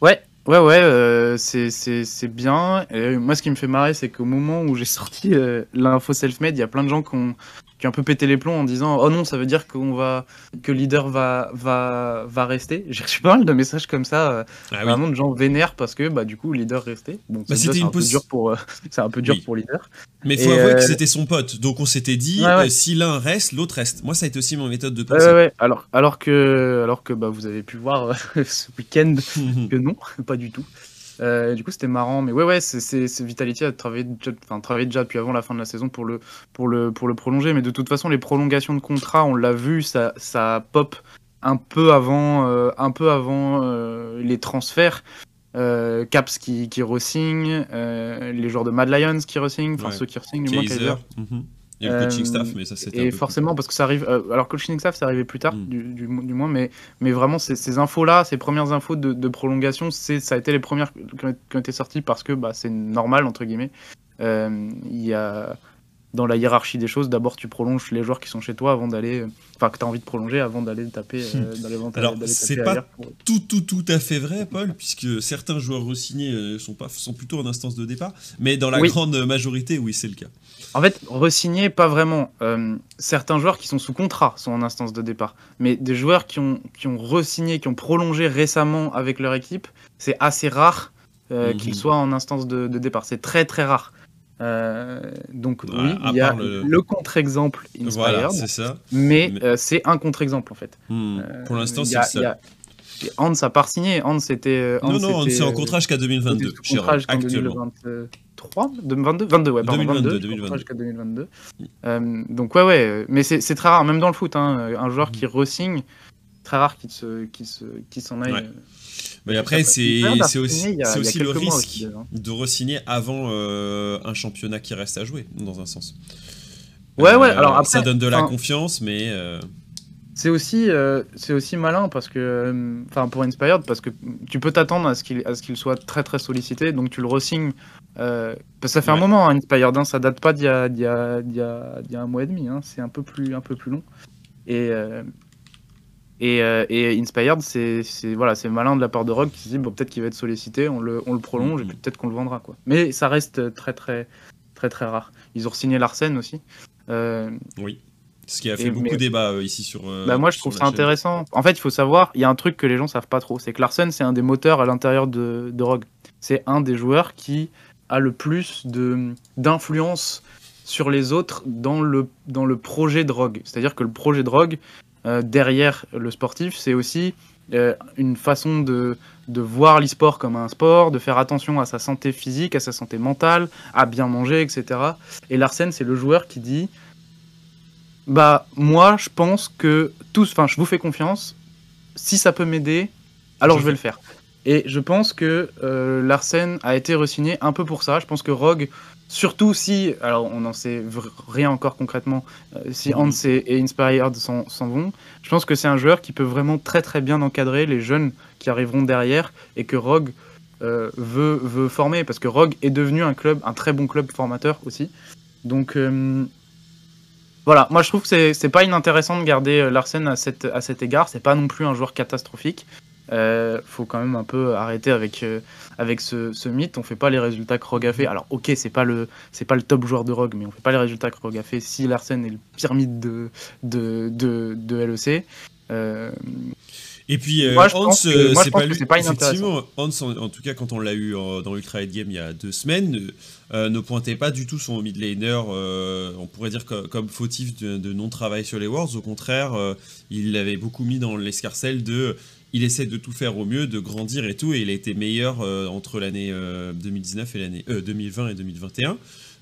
Ouais, Ouais, ouais, euh, c'est bien. Et moi, ce qui me fait marrer, c'est qu'au moment où j'ai sorti euh, l'info self-made, il y a plein de gens qui ont, qui ont un peu pété les plombs en disant Oh non, ça veut dire qu'on va, que leader va, va, va rester. J'ai reçu pas mal de messages comme ça, euh, ah vraiment de gens vénèrent parce que bah, du coup, leader restait. Bon, bah, c'est un, peu dur pour, c'est un peu dur pour leader. Mais il faut avouer que c'était son pote. Donc on s'était dit si l'un reste, l'autre reste. Moi, ça a été aussi mon méthode de pensée. Ouais, ouais. Alors, alors que, alors que bah, vous avez pu voir ce week-end que non, pas du tout. Euh, du coup, c'était marrant. Mais ouais, ouais, c'est Vitality a travaillé déjà, enfin, travaillé déjà depuis avant la fin de la saison pour le, pour, le, pour le prolonger. Mais de toute façon, les prolongations de contrat, on l'a vu, ça, ça pop un peu avant, euh, un peu avant euh, les transferts. Caps qui, qui re-signe, les joueurs de Mad Lions qui re-signent, enfin ceux qui re-signent, du moins mm et le coaching staff, mais ça c'était. Et forcément, parce que ça arrive. Euh, alors, coaching staff, ça arrivait plus tard, mm. du, du, moins, mais, mais vraiment, ces, infos-là, ces premières infos de, de prolongation, ça a été les premières qui ont été sorties parce que bah, c'est normal, entre guillemets. Euh, il y a. Dans la hiérarchie des choses, d'abord tu prolonges les joueurs qui sont chez toi avant d'aller. Enfin, que tu as envie de prolonger avant d'aller taper. Euh, hmm. Alors, c'est pas tout, tout, tout à fait vrai, Paul, puisque certains joueurs re-signés sont, pas, sont plutôt en instance de départ, mais dans la grande majorité, oui, c'est le cas. En fait, re-signer, pas vraiment. Euh, certains joueurs qui sont sous contrat sont en instance de départ. Mais des joueurs qui ont, qui ont re-signé, qui ont prolongé récemment avec leur équipe, c'est assez rare euh, mhm. qu'ils soient en instance de, départ. C'est très très rare. Euh, donc oui, il y a le, contre-exemple Inspired, voilà, ça. mais, c'est un contre-exemple en fait. Hmm. Pour l'instant, c'est ça. Hans a pas signé. Hans c'était. non, non, c'est en contrat jusqu'à 2022. Contrat jusqu'à 3 2022 22, ouais, pardon, 2022, 2022. jusqu'à 2022. Euh, donc, ouais, ouais, mais c'est très rare, même dans le foot, hein, un joueur qui re-signe, très rare qu'il se, qu se, qu s'en aille. Ouais. Euh, mais après, c'est aussi, aussi le risque hein. de re-signer avant euh, un championnat qui reste à jouer, dans un sens. Ouais, ouais, alors après. Ça donne de la confiance, mais. C'est aussi, euh, c'est aussi malin parce que, euh, enfin pour Inspired, parce que tu peux t'attendre à ce qu'il qu'il soit très très sollicité, donc tu le resignes. Euh, parce que ça fait un moment, hein, Inspired, hein, ça date pas d'il y a, y, a, y, a, y a un mois et demi, hein, c'est un peu plus un peu plus long. Et et, et, Inspired, c'est voilà, c'est malin de la part de Rogue qui se dit bon peut-être qu'il va être sollicité, on le, on le prolonge et mm-hmm. peut-être qu'on le vendra quoi. Mais ça reste très très très très rare. Ils ont signé Larsen aussi. oui. Ce qui a fait beaucoup de débat euh, ici sur. Euh, bah moi, je trouve ça intéressant. En fait, il faut savoir, il y a un truc que les gens savent pas trop, c'est que Larsen, c'est un des moteurs à l'intérieur de, de Rogue. C'est un des joueurs qui a le plus de d'influence sur les autres dans le dans le projet de Rogue. C'est-à-dire que le projet de Rogue euh, derrière le sportif, c'est aussi une façon de, de voir l'e-sport comme un sport, de faire attention à sa santé physique, à sa santé mentale, à bien manger, etc. Et Larsen, c'est le joueur qui dit Bah, moi, je pense que tous, enfin, je vous fais confiance, si ça peut m'aider, alors je vais le faire. Et je pense que euh, Larsen a été resigné un peu pour ça. Je pense que Rogue, surtout si, alors on n'en sait rien encore concrètement, euh, si mhm. Hans et, Inspired s'en vont, je pense que c'est un joueur qui peut vraiment très très bien encadrer les jeunes qui arriveront derrière et que Rogue euh, veut, veut former parce que Rogue est devenu un club, un très bon club formateur aussi. Donc voilà, moi je trouve que c'est pas inintéressant de garder Larsen à, cette, à cet égard. C'est pas non plus un joueur catastrophique. Euh, faut quand même un peu arrêter avec, euh, avec ce, mythe. On fait pas les résultats que Rogue a fait. Alors, ok, c'est pas le c'est pas le top joueur de Rogue, mais on fait pas les résultats que Rogue a fait. Si Larsen est le pire mythe de, de, de, de LEC. Euh, et puis Hans, c'est pas, lui, pas effectivement, Hans, en, tout cas, quand on l'a eu dans l'Ultra Head Game il y a deux semaines, ne pointait pas du tout son mid laner, on pourrait dire comme fautif de, de non-travail sur les Worlds. Au contraire, il l'avait beaucoup mis dans l'escarcelle de il essaie de tout faire au mieux, de grandir et tout, et il a été meilleur euh, entre l'année 2019 euh, et l'année 2020 euh, et 2021.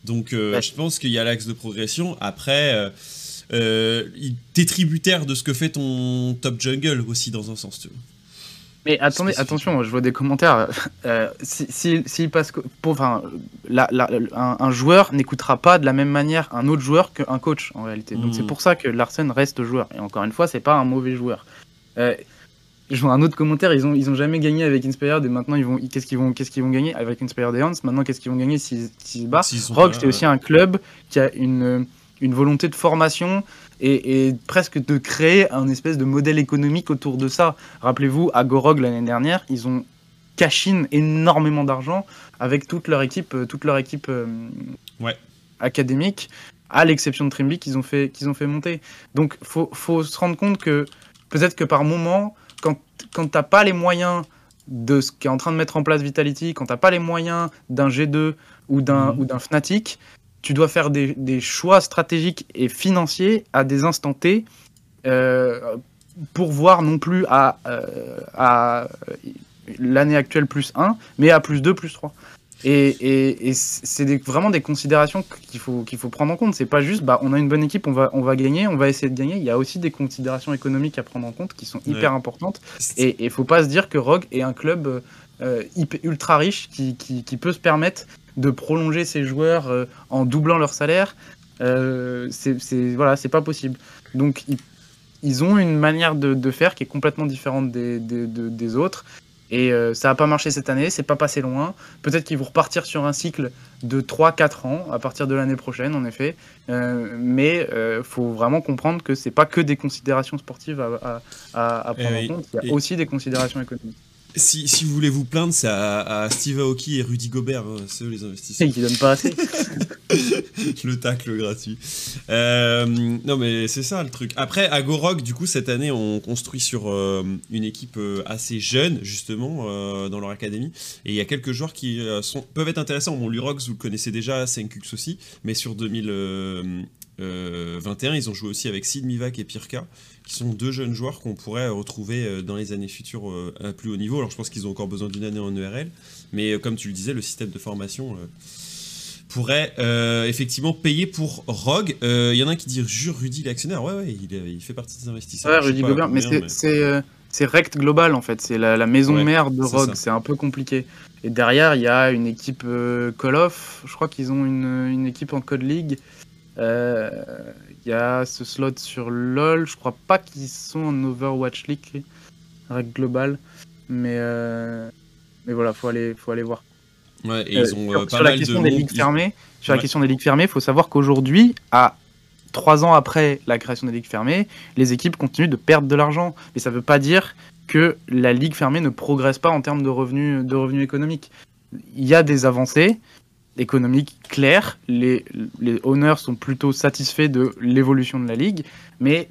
Donc je pense qu'il y a l'axe de progression. Après, t'es tributaire de ce que fait ton top jungle aussi dans un sens. Tu Mais attendez, attention, je vois des commentaires. S'il si, passe, pour, enfin, un, joueur n'écoutera pas de la même manière un autre joueur qu'un coach en réalité. Donc c'est hmm. pour ça que Larsen reste joueur. Et encore une fois, c'est pas un mauvais joueur je vois un autre commentaire, ils ont, ils ont jamais gagné avec Inspired et maintenant ils vont, qu'est-ce qu'ils vont, qu'est-ce qu'ils vont gagner avec Inspired et Hans? Maintenant, qu'est-ce qu'ils vont gagner s'ils se battent Rogue, c'est aussi un club qui a une, une volonté de formation et, presque de créer un espèce de modèle économique autour de ça. Rappelez-vous, à Gorog l'année dernière, ils ont cash énormément d'argent avec toute leur équipe, euh, toute leur équipe euh, ouais. académique, à l'exception de Trimby qu'ils ont fait, qu'ils ont fait monter. Donc, faut, faut se rendre compte que peut-être que par moment quand, quand tu n'as pas les moyens de ce qu'est en train de mettre en place Vitality, quand tu n'as pas les moyens d'un G2 ou d'un mhm. Fnatic, tu dois faire des, des, choix stratégiques et financiers à des instants T euh, pour voir non plus à, euh, à l'année actuelle plus 1, mais à plus 2, plus 3. Et, c'est vraiment des considérations qu'il faut, qu'il faut prendre en compte. C'est pas juste, bah, on a une bonne équipe, on va, on va gagner, on va essayer de gagner. Il y a aussi des considérations économiques à prendre en compte qui sont hyper importantes. Et il faut pas se dire que Rogue est un club euh, ultra riche qui, qui, peut se permettre de prolonger ses joueurs euh, en doublant leur salaire. Euh, c'est voilà, c'est pas possible. Donc ils, ont une manière de, de, faire qui est complètement différente des, des, des autres. Et euh, ça n'a pas marché cette année, c'est pas passé loin. Peut-être qu'ils vont repartir sur un cycle de 3-4 ans à partir de l'année prochaine, en effet. Euh, mais il euh, faut vraiment comprendre que c'est pas que des considérations sportives à, à, prendre en compte, il y a aussi des considérations économiques. Si, si, vous voulez vous plaindre, c'est à, Steve Aoki et Rudy Gobert, hein, c'est eux les investisseurs. Qui donnent pas assez. le tacle gratuit. Euh, non, mais c'est ça le truc. Après, à Gorog, du coup, cette année, on construit sur euh, une équipe euh, assez jeune, justement, dans leur académie. Et il y a quelques joueurs qui sont, peuvent être intéressants. Bon, Lurox, vous le connaissez déjà, Senkux aussi. Mais sur 2021, ils ont joué aussi avec Sid Mivak et Pirka qui sont deux jeunes joueurs qu'on pourrait retrouver euh, dans les années futures euh, à plus haut niveau. Alors je pense qu'ils ont encore besoin d'une année en ERL, mais euh, comme tu le disais, le système de formation pourrait effectivement payer pour Rogue. Il y en a un qui dit Jure Rudy l'actionnaire. Ouais, ouais, il, fait partie des investisseurs. Ouais, Rudy Gobert, mais c'est Rect Global en fait. C'est la, maison mère de Rogue. C'est un peu compliqué. Et derrière, il y a une équipe Call of. Je crois qu'ils ont une, une, équipe en Code League. Euh, il y a ce slot sur LoL. Je crois pas qu'ils sont en Overwatch League, règle globale. Mais, euh, mais voilà, faut aller, faut aller voir. Ouais, et ils ont, euh, sur, la question des ligues fermées, sur la question des ligues fermées, il faut savoir qu'aujourd'hui, à trois ans après la création des ligues fermées, les équipes continuent de perdre de l'argent. Mais ça ne veut pas dire que la ligue fermée ne progresse pas en termes de revenus, de revenus économiques. Il y a des avancées, économique clair. Les, les owners sont plutôt satisfaits de l'évolution de la ligue, mais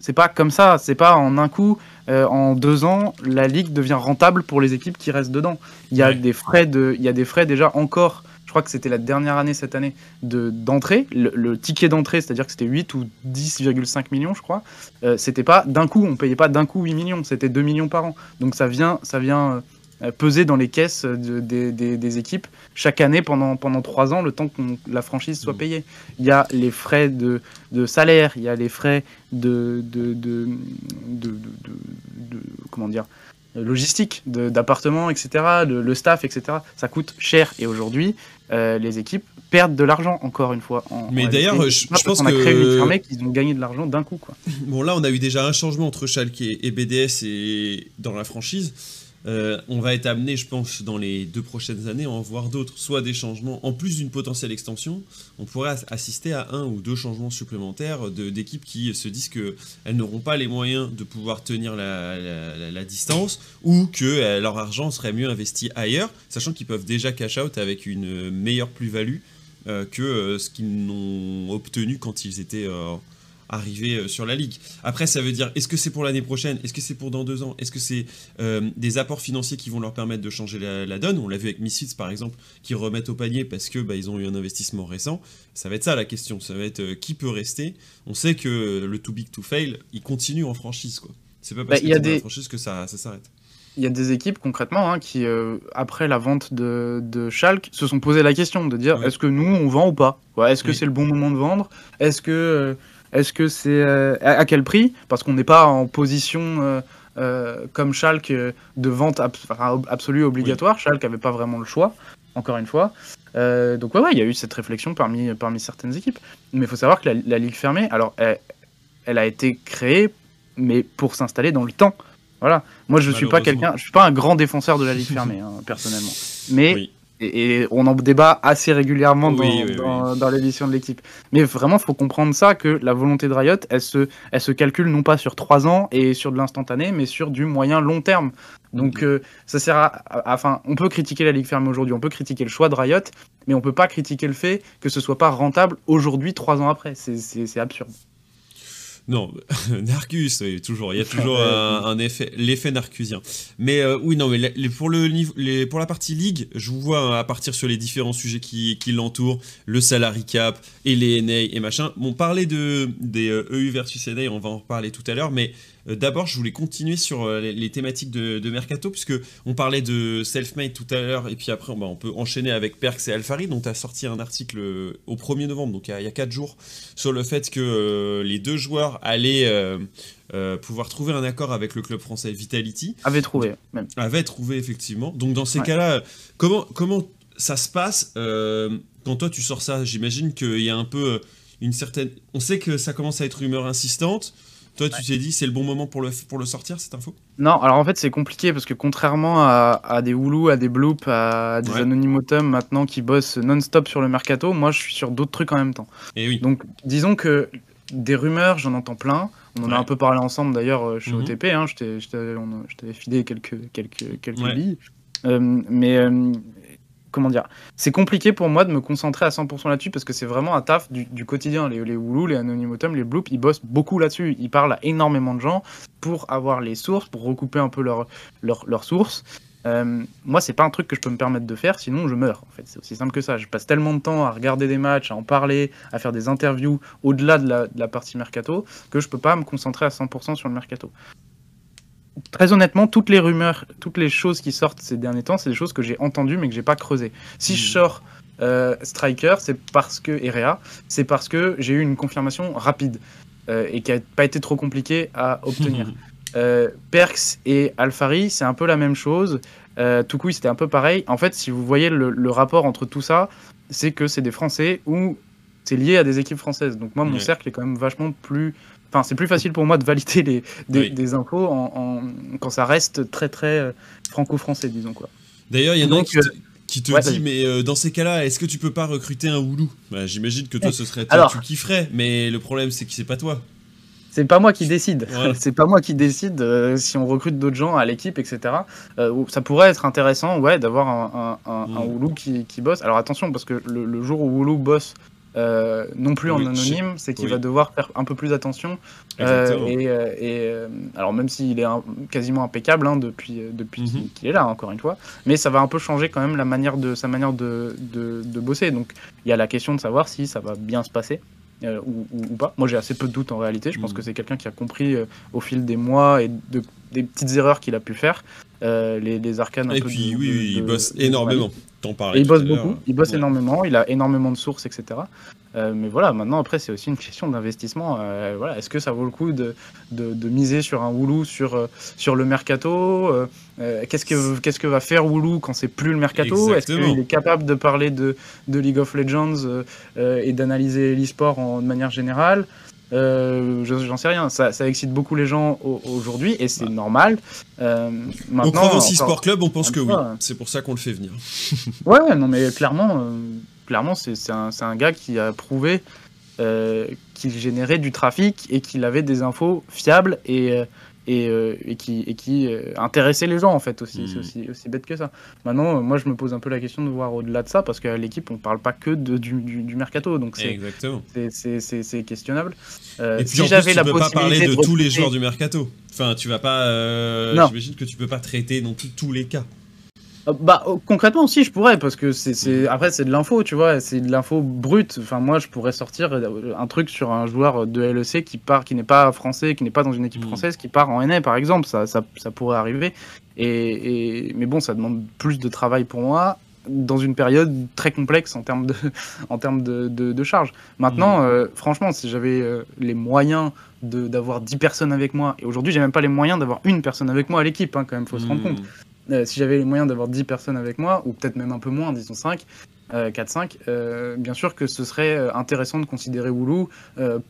c'est pas comme ça. C'est pas en un coup, euh, en deux ans, la ligue devient rentable pour les équipes qui restent dedans. Il y a des frais de, il y a des frais déjà encore. crois que c'était la dernière année cette année d'entrée. le, ticket d'entrée, c'est-à-dire que c'était 8 ou 10,5 millions, je crois. Euh, c'était pas d'un coup, on payait pas d'un coup 8 millions, c'était 2 millions par an. Donc ça vient, ça vient euh, peser dans les caisses des, équipes chaque année pendant, pendant 3 ans, le temps que la franchise soit mmh. payée. Il y a les frais de, salaire, il y a les frais de, de, de comment dire logistique, d'appartements, etc., le, staff, etc. Ça coûte cher. Et aujourd'hui, euh, les équipes perdent de l'argent, encore une fois. Mais d'ailleurs, je, pense qu'on a créé une fermée qu'ils ont gagné de l'argent d'un coup. Quoi. Bon, là, on a eu déjà un changement entre Schalke et BDS et dans la franchise. Euh, on va être amené, je pense, dans les deux prochaines années à en voir d'autres, soit des changements, en plus d'une potentielle extension, on pourrait assister à un ou deux changements supplémentaires d'équipes qui se disent qu'elles n'auront pas les moyens de pouvoir tenir la, distance, ou que euh, leur argent serait mieux investi ailleurs, sachant qu'ils peuvent déjà cash out avec une meilleure plus-value euh, que ce qu'ils n'ont obtenu quand ils étaient arriver euh, sur la ligue. Après, ça veut dire, est-ce que c'est pour l'année prochaine? Est-ce que c'est pour dans deux ans? Est-ce que c'est euh, des apports financiers qui vont leur permettre de changer la, donne? On l'a vu avec Misfits, par exemple, qui remettent au panier parce que bah, ils ont eu un investissement récent. Ça va être ça la question. Ça va être euh, qui peut rester? On sait que le too big to fail, il continue en franchise. quoi. C'est pas parce bah, qu'il y a des... franchise que ça, ça s'arrête il y a des équipes concrètement hein, qui, après la vente de, de, Schalke, se sont posé la question de dire est-ce que nous on vend ou pas? Est-ce que c'est le bon moment de vendre? Est-ce que est-ce que c'est euh, à, quel prix? Parce qu'on n'est pas en position euh, euh, comme Schalke de vente absolue obligatoire. Schalke n'avait pas vraiment le choix, encore une fois. donc ouais, il y a eu cette réflexion parmi, parmi certaines équipes. Mais il faut savoir que la, ligue fermée, alors elle, a été créée, mais pour s'installer dans le temps. Voilà. Moi, je suis pas quelqu'un, je suis pas un grand défenseur de la ligue fermée, hein, personnellement. Mais et, on en débat assez régulièrement dans, l'édition de l'équipe. Mais vraiment, il faut comprendre ça, que la volonté de Riot, elle se, elle se calcule non pas sur 3 ans et sur de l'instantané, mais sur du moyen long terme. Donc euh, ça sert à, Enfin, on peut critiquer la Ligue fermée aujourd'hui, on peut critiquer le choix de Riot, mais on peut pas critiquer le fait que ce soit pas rentable aujourd'hui, 3 ans après. C'est absurde. Non, Narcus, oui, toujours. Il y a toujours un, effet, l'effet narcusien. Mais euh, oui, non, mais pour, le, les, pour la partie ligue, je vous vois hein, à partir sur les différents sujets qui, qui l'entourent, le salary cap et les NA et machin. Bon, parler de, des EU e versus NA, on va en reparler tout à l'heure, mais d'abord, je voulais continuer sur euh, les, thématiques de, Mercato, puisque on parlait de self-made tout à l'heure, et puis après, on peut enchaîner avec Perks et Alfari, dont tu as sorti un article euh, au 1er novembre, donc il y a 4 jours, sur le fait que les deux joueurs allaient pouvoir trouver un accord avec le club français Vitality. Avait trouvé, même. Avait trouvé, effectivement. Donc dans ces cas-là, comment, comment ça se passe quand toi tu sors ça? J'imagine qu'il y a un peu une certaine... On sait que ça commence à être rumeur insistante. Toi, tu t'es dit, c'est le bon moment pour le, pour le sortir, cette info? Non, alors en fait, c'est compliqué parce que contrairement à, des Hulu, à des Bloop, à des ouais. maintenant qui bossent non-stop sur le mercato, moi, je suis sur d'autres trucs en même temps. Et eh oui. Donc, disons que des rumeurs, j'en entends plein. On en a un peu parlé ensemble d'ailleurs euh, chez mhm. OTP. Hein. Je t'avais filé quelques, quelques, quelques billes. Euh, mais euh, comment dire, c'est compliqué pour moi de me concentrer à 100% là-dessus parce que c'est vraiment un taf du, quotidien. Les, les les Anonymotum, les Bloop, ils bossent beaucoup là-dessus. Ils parlent à énormément de gens pour avoir les sources, pour recouper un peu leurs leur, sources. Euh, moi, c'est pas un truc que je peux me permettre de faire, sinon je meurs. En fait, c'est aussi simple que ça. Je passe tellement de temps à regarder des matchs, à en parler, à faire des interviews au-delà de la, de la, partie mercato que je peux pas me concentrer à 100% sur le mercato très honnêtement, toutes les rumeurs, toutes les choses qui sortent ces derniers temps, c'est des choses que j'ai entendues mais que j'ai pas creusées. Si je hmm. sors euh, Striker, c'est parce que c'est parce que j'ai eu une confirmation rapide euh, et qui a pas été trop compliquée à obtenir. euh, Perks et Alfari, c'est un peu la même chose. Euh, Toukoui, c'était un peu pareil. En fait, si vous voyez le, rapport entre tout ça, c'est que c'est des Français ou c'est lié à des équipes françaises. Donc moi, mon cercle est quand même vachement plus Enfin, c'est plus facile pour moi de valider les, des, infos en, quand ça reste très très euh, franco-français, disons quoi. D'ailleurs, il y en a qui te, qui te dit, mais euh, dans ces cas-là, est-ce que tu peux pas recruter un Woulou bah, J'imagine que toi, ce serait toi, Alors, tu kifferais, mais le problème, c'est que c'est pas toi. C'est pas moi qui décide. c'est pas moi qui décide euh, si on recrute d'autres gens à l'équipe, etc. ça pourrait être intéressant, ouais, d'avoir un, un, mm. qui, qui, bosse. Alors attention, parce que le, le jour où Woulou bosse euh, non plus en anonyme, c'est qu'il va devoir faire un peu plus attention. Euh, et, euh, alors même s'il est quasiment impeccable hein, depuis, depuis mhm. qu'il est là, encore une fois, mais ça va un peu changer quand même la manière de, sa manière de, de, bosser. Donc il y a la question de savoir si ça va bien se passer. ou, ou, pas. Moi j'ai assez peu de doutes en réalité. Je pense mhm. que c'est quelqu'un qui a compris au fil des mois et de, des petites erreurs qu'il a pu faire, les, les, arcanes. Un et puis oui, il bosse énormément il bosse beaucoup, il bosse énormément, il a énormément de sources, etc. Euh, mais voilà, maintenant, après, c'est aussi une question d'investissement. Euh, voilà, Est-ce que ça vaut le coup de, de, miser sur un Woulou sur, euh, sur le mercato Qu'est-ce que, qu'est-ce que va faire Woulou quand c'est plus le mercato? Est-ce qu'il est capable de parler de, de League of Legends et d'analyser l'e-sport de manière générale? Euh, J'en sais rien. Ça, ça, excite beaucoup les gens aujourd'hui et c'est normal. Euh, maintenant, on croit Sport Club, on pense que oui. C'est pour ça qu'on le fait venir. ouais, non, mais clairement, euh, clairement, c'est un, un, gars qui a prouvé euh, qu'il générait du trafic et qu'il avait des infos fiables et euh, euh, et, qui, et qui euh, intéressait les gens en fait aussi. C'est hmm. aussi, aussi bête que ça. Maintenant, euh, moi je me pose un peu la question de voir au-delà de ça parce qu'à l'équipe on parle pas que de, du, du, mercato donc c'est questionnable. et puis si j'avais la peux pas parler de, tous les joueurs du mercato. Enfin, tu vas pas. J'imagine que tu peux pas traiter plus tous les cas. Euh, bah euh, concrètement aussi je pourrais parce que c'est après c'est de l'info tu vois c'est de l'info brute enfin moi je pourrais sortir euh, un truc sur un joueur de LEC qui part qui n'est pas français qui n'est pas dans une équipe mm. française qui part en NA par exemple ça, ça, ça pourrait arriver et, mais bon ça demande plus de travail pour moi dans une période très complexe en termes de en termes de, de, charge maintenant mm. franchement si j'avais les moyens d'avoir 10 personnes avec moi et aujourd'hui j'ai même pas les moyens d'avoir une personne avec moi à l'équipe hein, quand même faut se rendre mm. compte euh, si j'avais les moyens d'avoir 10 personnes avec moi, ou peut-être même un peu moins, disons 5, 4-5, euh, euh, bien sûr que ce serait intéressant de considérer Woulou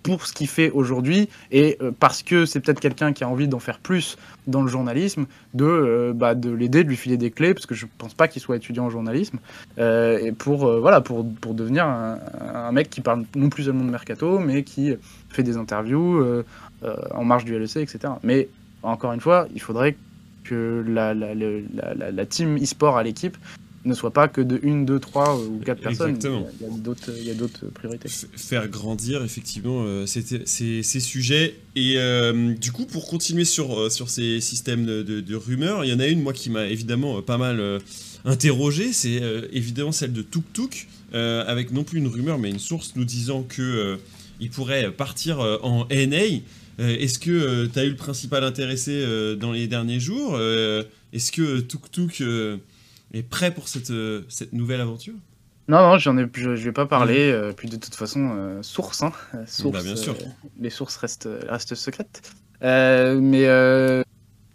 pour ce qu'il fait aujourd'hui et parce que c'est peut-être quelqu'un qui a envie d'en faire plus dans le journalisme, de, bah, de l'aider, de lui filer des clés, parce que je pense pas qu'il soit étudiant en journalisme, et pour, voilà, pour, devenir un, mec qui parle non plus seulement de mercato, mais qui fait des interviews en marge du LEC, etc. Mais encore une fois, il faudrait que la, la, la, la team e-sport à l'équipe ne soit pas que de 1, 2, 3 ou 4 personnes. Il y a d'autres priorités. faire grandir effectivement euh, ces, ces, sujets. Et euh, du coup, pour continuer sur, euh, sur ces systèmes de, de, rumeurs, il y en a une, moi, qui m'a évidemment pas mal interrogé. C'est évidemment celle de Tuk Tuk, avec non plus une rumeur, mais une source nous disant que il pourrait partir en NA. Euh, est-ce que euh, tu as eu le principal intéressé euh, dans les derniers jours Est-ce que Tuk Tuk est prêt pour cette, cette nouvelle aventure? Non, non, j'en ai, je, ne vais pas parler. Puis de toute façon, source, hein, source bah, bien sûr. les sources restent, restent secrètes. mais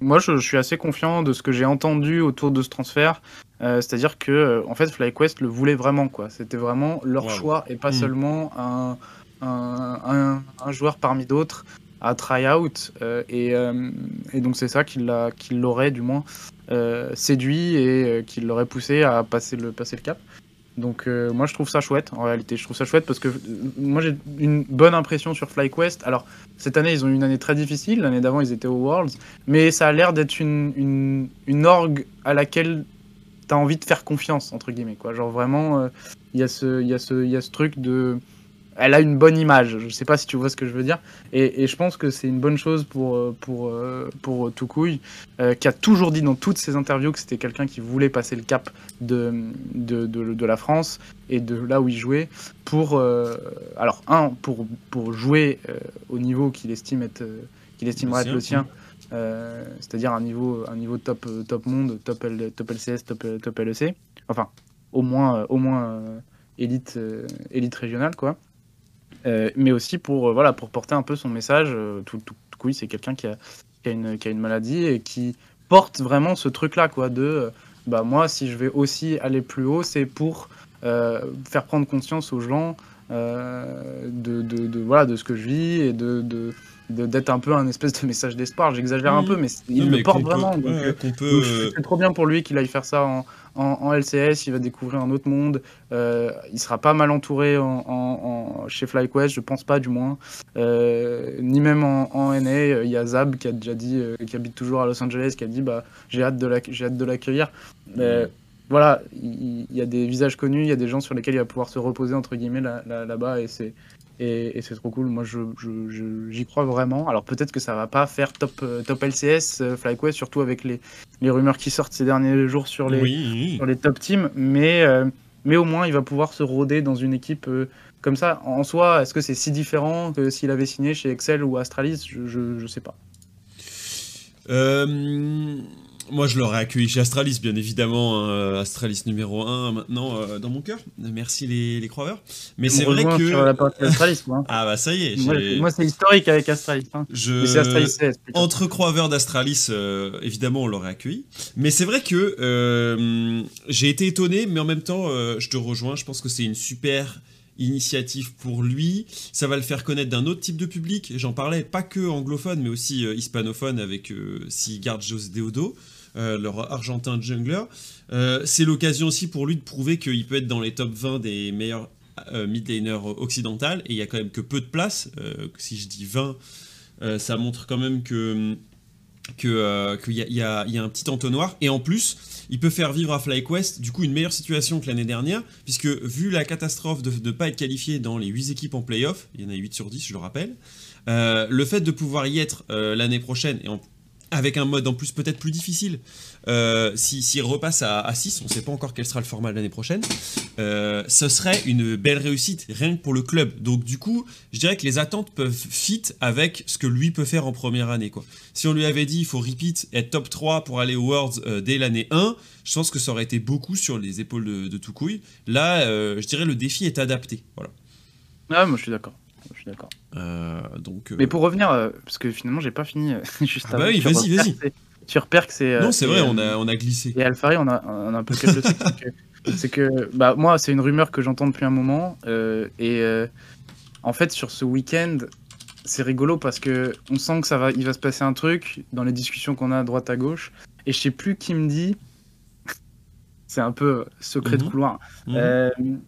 moi, je, suis assez confiant de ce que j'ai entendu autour de ce transfert. C'est-à-dire que, en fait, FlyQuest le voulait vraiment, quoi. C'était vraiment leur choix et pas mm. seulement un, un, un, joueur parmi d'autres à try-out. Euh, euh, et, donc c'est ça qui l'aurait du moins euh, séduit et qui l'aurait poussé à passer le, passer le cap. Donc moi je trouve ça chouette en réalité, je trouve ça chouette parce que moi j'ai une bonne impression sur FlyQuest. Alors cette année ils ont eu une année très difficile, l'année d'avant ils étaient au Worlds, mais ça a l'air d'être une, une, une, orgue à laquelle tu as envie de faire confiance entre guillemets quoi. Genre vraiment il y, y, ce, y a ce truc de elle a une bonne image. Je sais pas si tu vois ce que je veux dire. Et, je pense que c'est une bonne chose pour, euh, pour, euh, pour Toukouille, euh, qui a toujours dit dans toutes ses interviews que c'était quelqu'un qui voulait passer le cap de, de, de, la France et de là où il jouait pour, alors, un, pour, pour jouer au niveau qu'il estime être, qu'il estimerait être le sien. c'est-à-dire un niveau, un niveau top, top monde, top, top LCS, top, top LEC, enfin au moins, au moins élite, élite régionale quoi. Euh, mais aussi pour, euh, voilà, pour porter un peu son message. Euh, tout, tout, tout c'est quelqu'un qui a, qui, a une, maladie et qui porte vraiment ce truc-là, quoi, de bah, moi, si je vais aussi aller plus haut, c'est pour faire prendre conscience aux gens de, de, voilà, de ce que je vis et de d'être un peu un espèce de message d'espoir. J'exagère un peu, mais il le porte vraiment. donc, c'est trop bien pour lui qu'il aille faire ça en, en, LCS, il va découvrir un autre monde. Euh, il sera pas mal entouré en, chez FlyQuest, je pense pas du moins. Euh, ni même en, NA. Il y a Zab qui a déjà dit, euh, qui habite toujours à Los Angeles, qui a dit bah, j'ai hâte de l'accueillir. voilà, il y, a des visages connus, il y a des gens sur lesquels il va pouvoir se reposer entre guillemets là-bas et c'est et, c'est trop cool. Moi, je, j'y crois vraiment. Alors peut-être que ça va pas faire top euh, top LCS euh, FlyQuest, surtout avec les, les rumeurs qui sortent ces derniers jours sur les sur les top teams, mais euh, mais au moins il va pouvoir se rôder dans une équipe comme ça. En soi, est-ce que c'est si différent que s'il avait signé chez Excel ou Astralis? Je, je, je sais pas. Euh, moi, je l'aurais accueilli chez Astralis, bien évidemment. Hein, Astralis numéro 1 maintenant euh, dans mon cœur. Merci les, les croyeurs. Mais c'est vrai que. Sur la partie Astralis, moi. ah bah ça y est. Moi, c'est historique avec Astralis. Hein. Je... Astralis Entre croyeurs d'Astralis, euh, évidemment, on l'aurait accueilli. Mais c'est vrai que euh, j'ai été étonné, mais en même temps, je te rejoins. Je pense que c'est une super initiative pour lui. Ça va le faire connaître d'un autre type de public. J'en parlais pas que anglophone, mais aussi hispanophone avec euh, Sigard José Deodo. Euh, leur argentin jungler. Euh, c'est l'occasion aussi pour lui de prouver qu'il peut être dans les top 20 des meilleurs euh, mid laners occidentales, et il y a quand même que peu de place. si je dis 20, ça montre quand même que qu'il y, a un petit entonnoir. Et en plus, il peut faire vivre à FlyQuest du coup une meilleure situation que l'année dernière, puisque vu la catastrophe de ne pas être qualifié dans les 8 équipes en playoff, il y en a 8 sur 10, je le rappelle, le fait de pouvoir y être l'année prochaine, et en, avec un mode en plus peut-être plus difficile. Euh, S'il repasse à, 6, on ne sait pas encore quel sera le format l'année prochaine, euh, ce serait une belle réussite, rien que pour le club. Donc du coup, je dirais que les attentes peuvent fit avec ce que lui peut faire en première année. Si on lui avait dit il faut repeat, être top 3 pour aller aux Worlds euh, dès l'année 1, je pense que ça aurait été beaucoup sur les épaules de, de. Là, je dirais le défi est adapté. Voilà. Ah, moi je suis d'accord je suis d'accord. Euh, donc, Mais pour revenir, euh, parce que finalement, j'ai pas fini euh, juste ah bah oui, vas-y, vas-y. Sur Perk, c'est. non, c'est vrai, on, a, on a glissé. Et Alphari, on a, on a un peu quelque chose. c'est que, bah, moi, c'est une rumeur que j'entends depuis un moment. et en fait, sur ce week-end, c'est rigolo parce que on sent que ça va, il va se passer un truc dans les discussions qu'on a à droite à gauche. Et je sais plus qui me dit. c'est un peu secret de mhm. couloir. Mhm.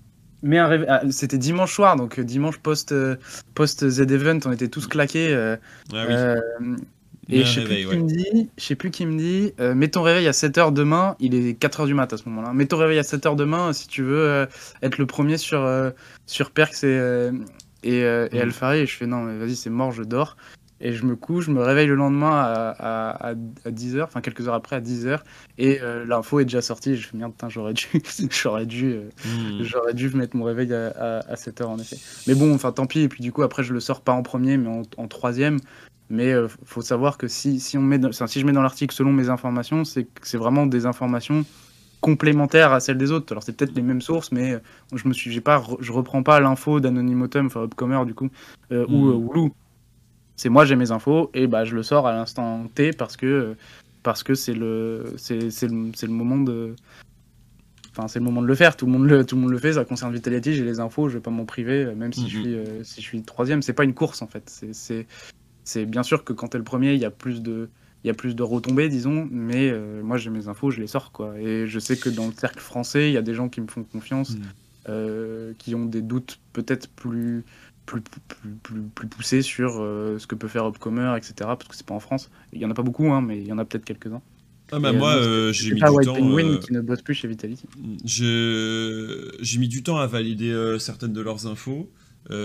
Mais ah, c'était dimanche soir, donc euh, dimanche post, euh, post Z-Event, on était tous claqués. Euh, ah et je sais, plus qui me dit, je sais plus qui me dit, mets ton réveil à 7h demain, il est 4h du mat à ce moment-là. Mets ton réveil à 7h demain si tu veux être le premier sur, sur Perks et, et, et mm. Alphari. Et je fais non, vas-y, c'est mort, je dors. Et je me couche, je me réveille le lendemain à, à, 10h, enfin quelques heures après à 10h, et euh, l'info est déjà sortie. Je fais merde, j'aurais dû, j'aurais dû, euh, hmm. j'aurais dû mettre mon réveil à, 7h en effet. Mais bon, enfin tant pis. Et puis du coup, après, je le sors pas en premier, mais en, troisième. Mais euh, faut savoir que si, si, on met si je mets dans l'article selon mes informations, c'est que c'est vraiment des informations complémentaires à celles des autres. Alors c'est peut-être les mêmes sources, mais je me suis, j'ai pas, je reprends pas l'info d'Anonymotum, enfin Upcomer du coup, ou hmm. C'est moi j'ai mes infos et bah je le sors à l'instant T parce que parce que c'est le c'est, c'est le, c'est le moment de enfin c'est le moment de le faire tout le monde le tout le monde le fait ça concerne Vitality j'ai les infos je vais pas m'en priver même si je mhm. suis euh, si je suis troisième c'est pas une course en fait c'est, c'est c'est bien sûr que quand t'es le premier il y a plus de il y a plus de retombées disons mais euh, moi j'ai mes infos je les sors quoi et je sais que dans le cercle français il y a des gens qui me font confiance mhm. euh, qui ont des doutes peut-être plus plus, plus, sur euh, ce que peut faire Upcomer, etc. Parce que c'est pas en France. Il y en a pas beaucoup, hein, mais il y en a peut-être quelques-uns. Ah bah moi, euh, j'ai mis du White temps. Penguin qui ne bosse plus chez Vitality. J'ai mis du temps à valider euh, certaines de leurs infos.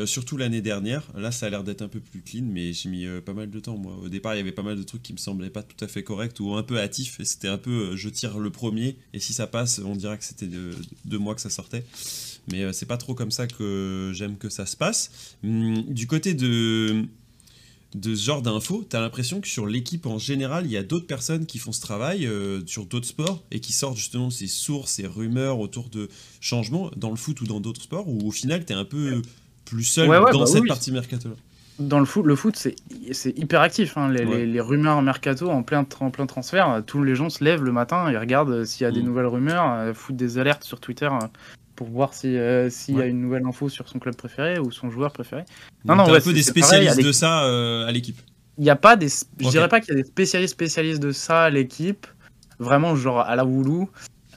surtout l'année dernière. Là, ça a l'air d'être un peu plus clean, mais j'ai mis pas mal de temps. Moi, au départ, il y avait pas mal de trucs qui me semblaient pas tout à fait corrects ou un peu hâtifs. Et c'était un peu, je tire le premier, et si ça passe, on dirait que c'était de, de moi que ça sortait mais euh, c'est pas trop comme ça que j'aime que ça se passe. Hum, du côté de, de ce genre d'infos, t'as l'impression que sur l'équipe en général, il y a d'autres personnes qui font ce travail euh, sur d'autres sports et qui sortent justement ces sources, ces rumeurs autour de changements dans le foot ou dans d'autres sports, où au final, t'es un peu plus seul dans bah cette partie mercato-là? Dans le foot, le foot c'est hyper actif. Hein. Les, les, rumeurs mercato en plein, en plein transfert, tous les gens se lèvent le matin et regardent s'il y a des mm. nouvelles rumeurs, foutent des alertes sur Twitter pour voir s'il euh, y a une nouvelle info sur son club préféré ou son joueur préféré. Non, non, un peu des spécialistes de ça euh, à l'équipe. Il n'y a pas des. Je dirais pas qu'il y a des spécialistes spécialistes de ça à l'équipe, vraiment genre à la Woulou.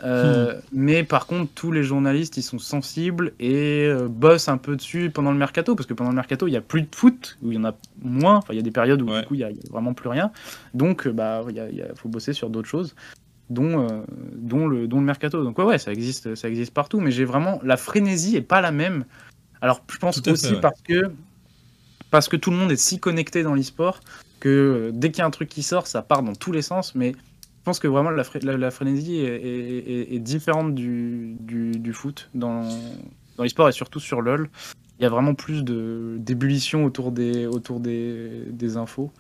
Euh, hmm. Mais par contre, tous les journalistes, ils sont sensibles et bossent un peu dessus pendant le mercato, parce que pendant le mercato, il n'y a plus de foot, ou il y en a moins. Enfin, il y a des périodes où du coup, il n'y a, vraiment plus rien. Donc, bah, il faut bosser sur d'autres choses. Dont, dont, le, dont le mercato. Donc ouais, ouais, ça existe, ça existe partout, mais j'ai vraiment la frénésie est pas la même. Alors je pense aussi parce que parce que tout le monde est si connecté dans l'e-sport que dès qu'il y a un truc qui sort, ça part dans tous les sens. Mais je pense que vraiment la, la, frénésie est, différente du, du, foot dans, dans l'e-sport et surtout sur LoL. Il y a vraiment plus d'ébullition autour, des, autour des, des infos.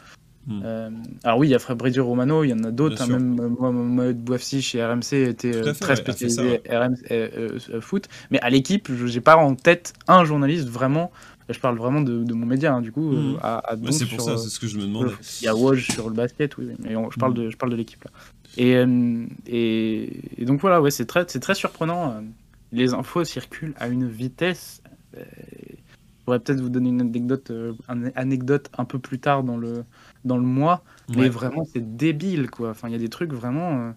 Hmm. Euh, alors oui, il y a Fabrizio Romano, il y en a d'autres. Hein, même moi, Mohamed Bouafsi chez RMC était euh, très spécialisé RMC, euh, foot. Mais à l'équipe, je n'ai pas en tête un journaliste vraiment. Je parle vraiment de, mon média, hein, du coup. Hmm. à, c'est pour ça, c'est ce que je me demande. Il y a Woj sur le basket, oui, mais je parle hmm. de, je parle de l'équipe là. Et, et, donc voilà, ouais, c'est très, c'est très surprenant. Les infos circulent à une vitesse. Je pourrais peut-être vous donner une anecdote, une anecdote un peu plus tard dans le, dans le mois. Mais vraiment, c'est débile, quoi. Enfin, il y a des trucs vraiment. Euh,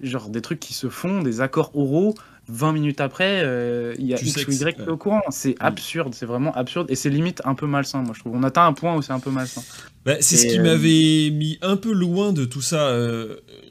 genre des trucs qui se font, des accords oraux. 20 minutes après, euh, il y a X ou Y qui est au courant. C'est absurde, c'est vraiment absurde. Et c'est limite un peu malsain, moi, je trouve. On atteint un point où c'est un peu malsain. Bah, c'est ce qui euh, m'avait mis un peu loin de tout ça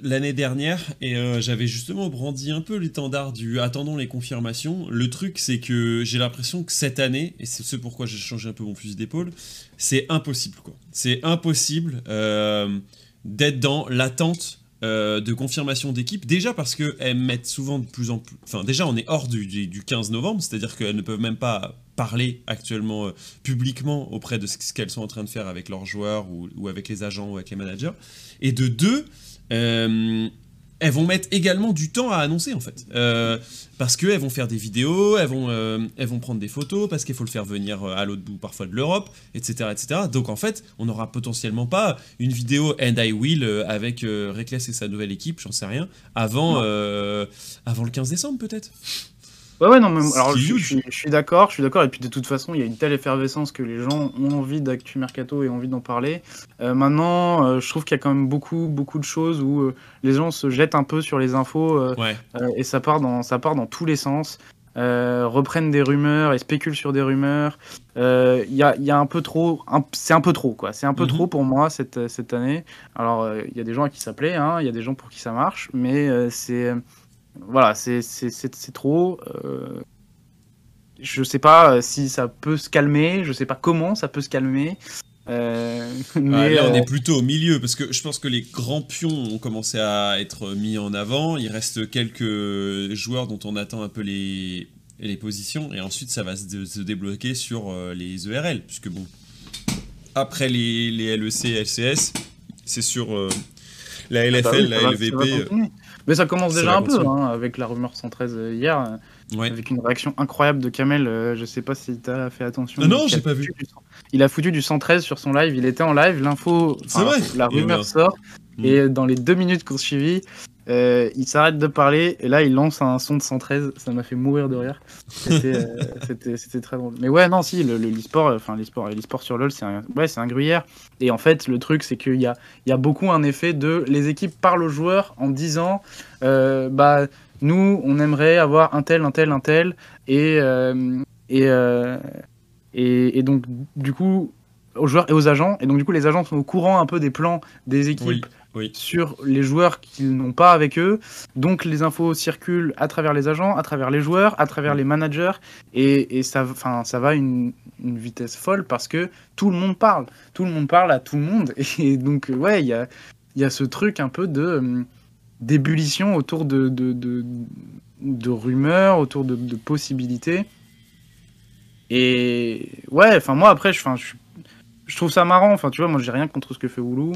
l'année dernière. Et j'avais justement brandi un peu l'étendard du attendons les confirmations. Le truc, c'est que j'ai l'impression que cette année, et c'est ce pourquoi j'ai changé un peu mon fusil d'épaule, c'est impossible, quoi. C'est impossible euh, d'être dans l'attente euh, de confirmation d'équipe. Déjà parce qu'elles mettent souvent de plus en plus. Enfin, déjà, on est hors du, du 15 novembre, c'est-à-dire qu'elles ne peuvent même pas parler actuellement euh, publiquement auprès de ce qu'elles sont en train de faire avec leurs joueurs ou, ou, avec les agents ou avec les managers. Et de deux, elles vont mettre également du temps à annoncer en fait. Euh, parce qu'elles vont faire des vidéos, elles vont, euh, elles vont prendre des photos, parce qu'il faut le faire venir euh, à l'autre bout parfois de l'Europe, etc., etc. Donc en fait, on n'aura potentiellement pas une vidéo And I Will avec Reckless et sa nouvelle équipe, j'en sais rien, avant, avant le 15 décembre peut-être. Ouais, ouais, non, mais alors je, suis d'accord, je suis d'accord. Et puis de toute façon, il y a une telle effervescence que les gens ont envie d'actu mercato et ont envie d'en parler. Euh, maintenant, euh, je trouve qu'il y a quand même beaucoup, beaucoup de choses où euh, les gens se jettent un peu sur les infos et ça part dans, ça part dans tous les sens. reprennent des rumeurs et spéculent sur des rumeurs. Il y a, y, a, un peu trop, c'est un peu trop quoi. C'est un peu mhm. trop pour moi cette, cette année. Alors il y a des gens à qui ça plaît, hein, il y a des gens pour qui ça marche, mais c'est voilà, c'est trop. Euh, je sais pas euh, si ça peut se calmer, je sais pas comment ça peut se calmer. Euh, mais là, on est plutôt au milieu parce que je pense que les grands pions ont commencé à être mis en avant. Il reste quelques joueurs dont on attend un peu les, les positions et ensuite ça va se, débloquer sur les ERL puisque bon, après les, les LEC, LCS, c'est sur la LFL, ah bah la LVP. Mais ça commence déjà un peu, hein, avec la rumeur 113 euh, hier, euh, avec une réaction incroyable de Kamel. Euh, je sais pas si tu as fait attention. Non, non, j'ai pas vu. il a foutu du 113 sur son live. Il était en live, l'info, la rumeur sort. Mm. Et dans les deux minutes qu'on suivi, euh, il s'arrête de parler et là il lance un son de 113. Ça m'a fait mourir de rire. C'était euh, très drôle. Mais ouais, non, si, le, sport enfin l'e-sport, l'e-sport sur LoL, c'est un, ouais, un gruyère. Et en fait, le truc, c'est qu'il y a, il y a beaucoup un effet de les équipes parlent aux joueurs en disant euh, bah, nous, on aimerait avoir un tel, un tel, un tel. Et, et, et, et donc, du coup, aux joueurs et aux agents. Et donc, du coup, les agents sont au courant un peu des plans des équipes sur les joueurs qu'ils n'ont pas avec eux. Donc les infos circulent à travers les agents, à travers les joueurs, à travers les managers, et, ça, ça va à une, vitesse folle parce que tout le monde parle. Tout le monde parle à tout le monde. Et donc, ouais, il y a, y a ce truc un peu de euh, d'ébullition autour de, de, de, rumeurs, autour de, possibilités. Et ouais, enfin moi après, je, je, je trouve ça marrant. Enfin, tu vois, moi j'ai rien contre ce que fait Woulou.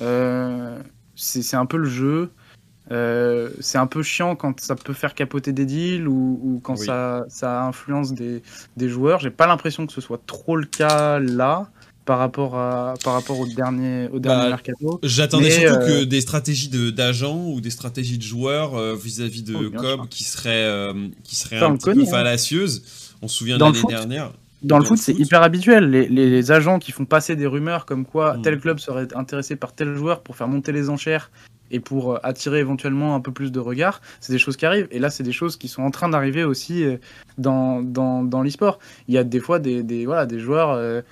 Euh, c'est un peu le jeu. Euh, c'est un peu chiant quand ça peut faire capoter des deals ou, quand ça, ça, influence des, des joueurs. J'ai pas l'impression que ce soit trop le cas là par rapport, à, par rapport au dernier, au dernier bah, mercato. J'attendais surtout que euh, des stratégies d'agents ou des stratégies de joueurs vis-à-vis de oh, Cobb qui seraient, qui seraient un petit peu hein. fallacieuses. On se souvient de l'année dernière. Dans le foot, c'est hyper habituel. Les, agents qui font passer des rumeurs comme quoi mm. tel club serait intéressé par tel joueur pour faire monter les enchères et pour euh, attirer éventuellement un peu plus de regards, c'est des choses qui arrivent. Et là, c'est des choses qui sont en train d'arriver aussi euh, dans, dans, dans l'e-sport. Il y a des fois des, des, voilà, des joueurs. Euh,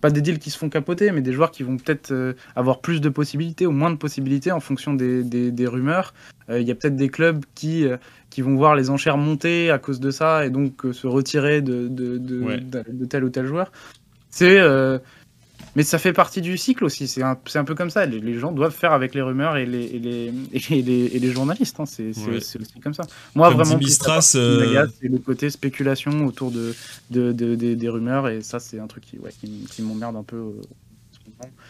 pas des deals qui se font capoter, mais des joueurs qui vont peut-être euh, avoir plus de possibilités ou moins de possibilités en fonction des, des, rumeurs. Il y a peut-être des clubs qui, qui vont voir les enchères monter à cause de ça et donc se retirer de, de, de, de, tel ou tel joueur. C'est mais ça fait partie du cycle aussi. C'est un, un, peu comme ça. Les, gens doivent faire avec les rumeurs et les, et les, et les, et les journalistes. Hein. C'est aussi comme ça. Moi, vraiment, euh, c'est le côté spéculation autour de, de, des rumeurs. Et ça, c'est un truc qui, ouais, qui, m'emmerde un peu. Euh,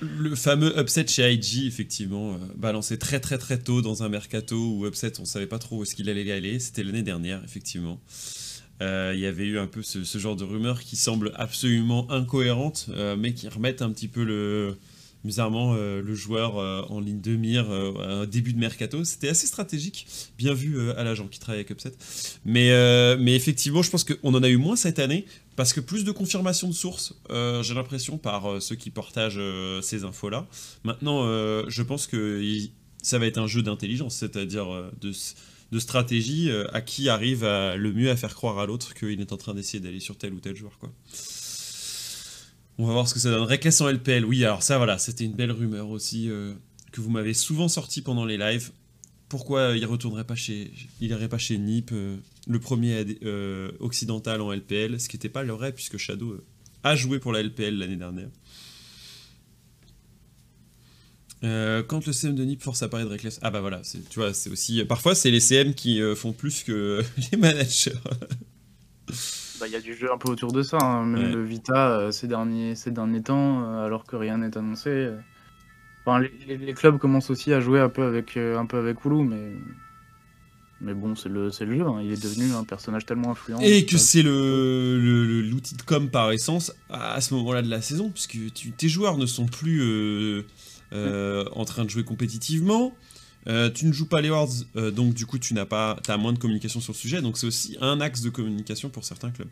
le fameux upset chez IG, effectivement, euh, balancé très très très tôt dans un mercato où upset, on savait pas trop où est-ce qu'il allait aller. C'était l'année dernière, effectivement. Euh, il y avait eu un peu ce, genre de rumeurs qui semblent absolument incohérentes, euh, mais qui remettent un petit peu le, bizarrement euh, le joueur en ligne de mire à début de mercato. C'était assez stratégique, bien vu à l'agent qui travaille avec Upset. Mais, mais effectivement, je pense qu'on en a eu moins cette année, parce que plus de confirmation de sources, j'ai l'impression, par ceux qui partagent ces infos-là. Maintenant, je pense que ça va être un jeu d'intelligence, c'est-à-dire de de stratégie euh, à qui arrive le mieux à faire croire à l'autre qu'il est en train d'essayer d'aller sur tel ou tel joueur. Quoi. On va voir ce que ça donne. Request en LPL, oui, alors ça voilà, c'était une belle rumeur aussi euh, que vous m'avez souvent sorti pendant les lives. Pourquoi il retournerait pas chez, il irait pas chez Nip, euh, le premier occidental en LPL, ce qui n'était pas le vrai puisque Shadow a joué pour la LPL l'année dernière. Euh, quand le CM de NIP force à parler de Reckless. Ah bah voilà, tu vois, c'est aussi. Parfois, c'est les CM qui euh, font plus que les managers. Bah, il y a du jeu un peu autour de ça. Hein. Même le Vita, euh, ces, derniers, ces derniers temps, alors que rien n'est annoncé. Enfin, les, clubs commencent aussi à jouer un peu avec, un peu avec Hulu, mais. Mais bon, c'est le, le jeu, hein. il est devenu un personnage tellement influent. Et que c'est l'outil le, l'outil de com par essence à, ce moment-là de la saison, puisque tes joueurs ne sont plus euh, en train de jouer compétitivement. Euh, tu ne joues pas les Worlds, euh, donc du coup tu n'as pas, as moins de communication sur le sujet, donc c'est aussi un axe de communication pour certains clubs.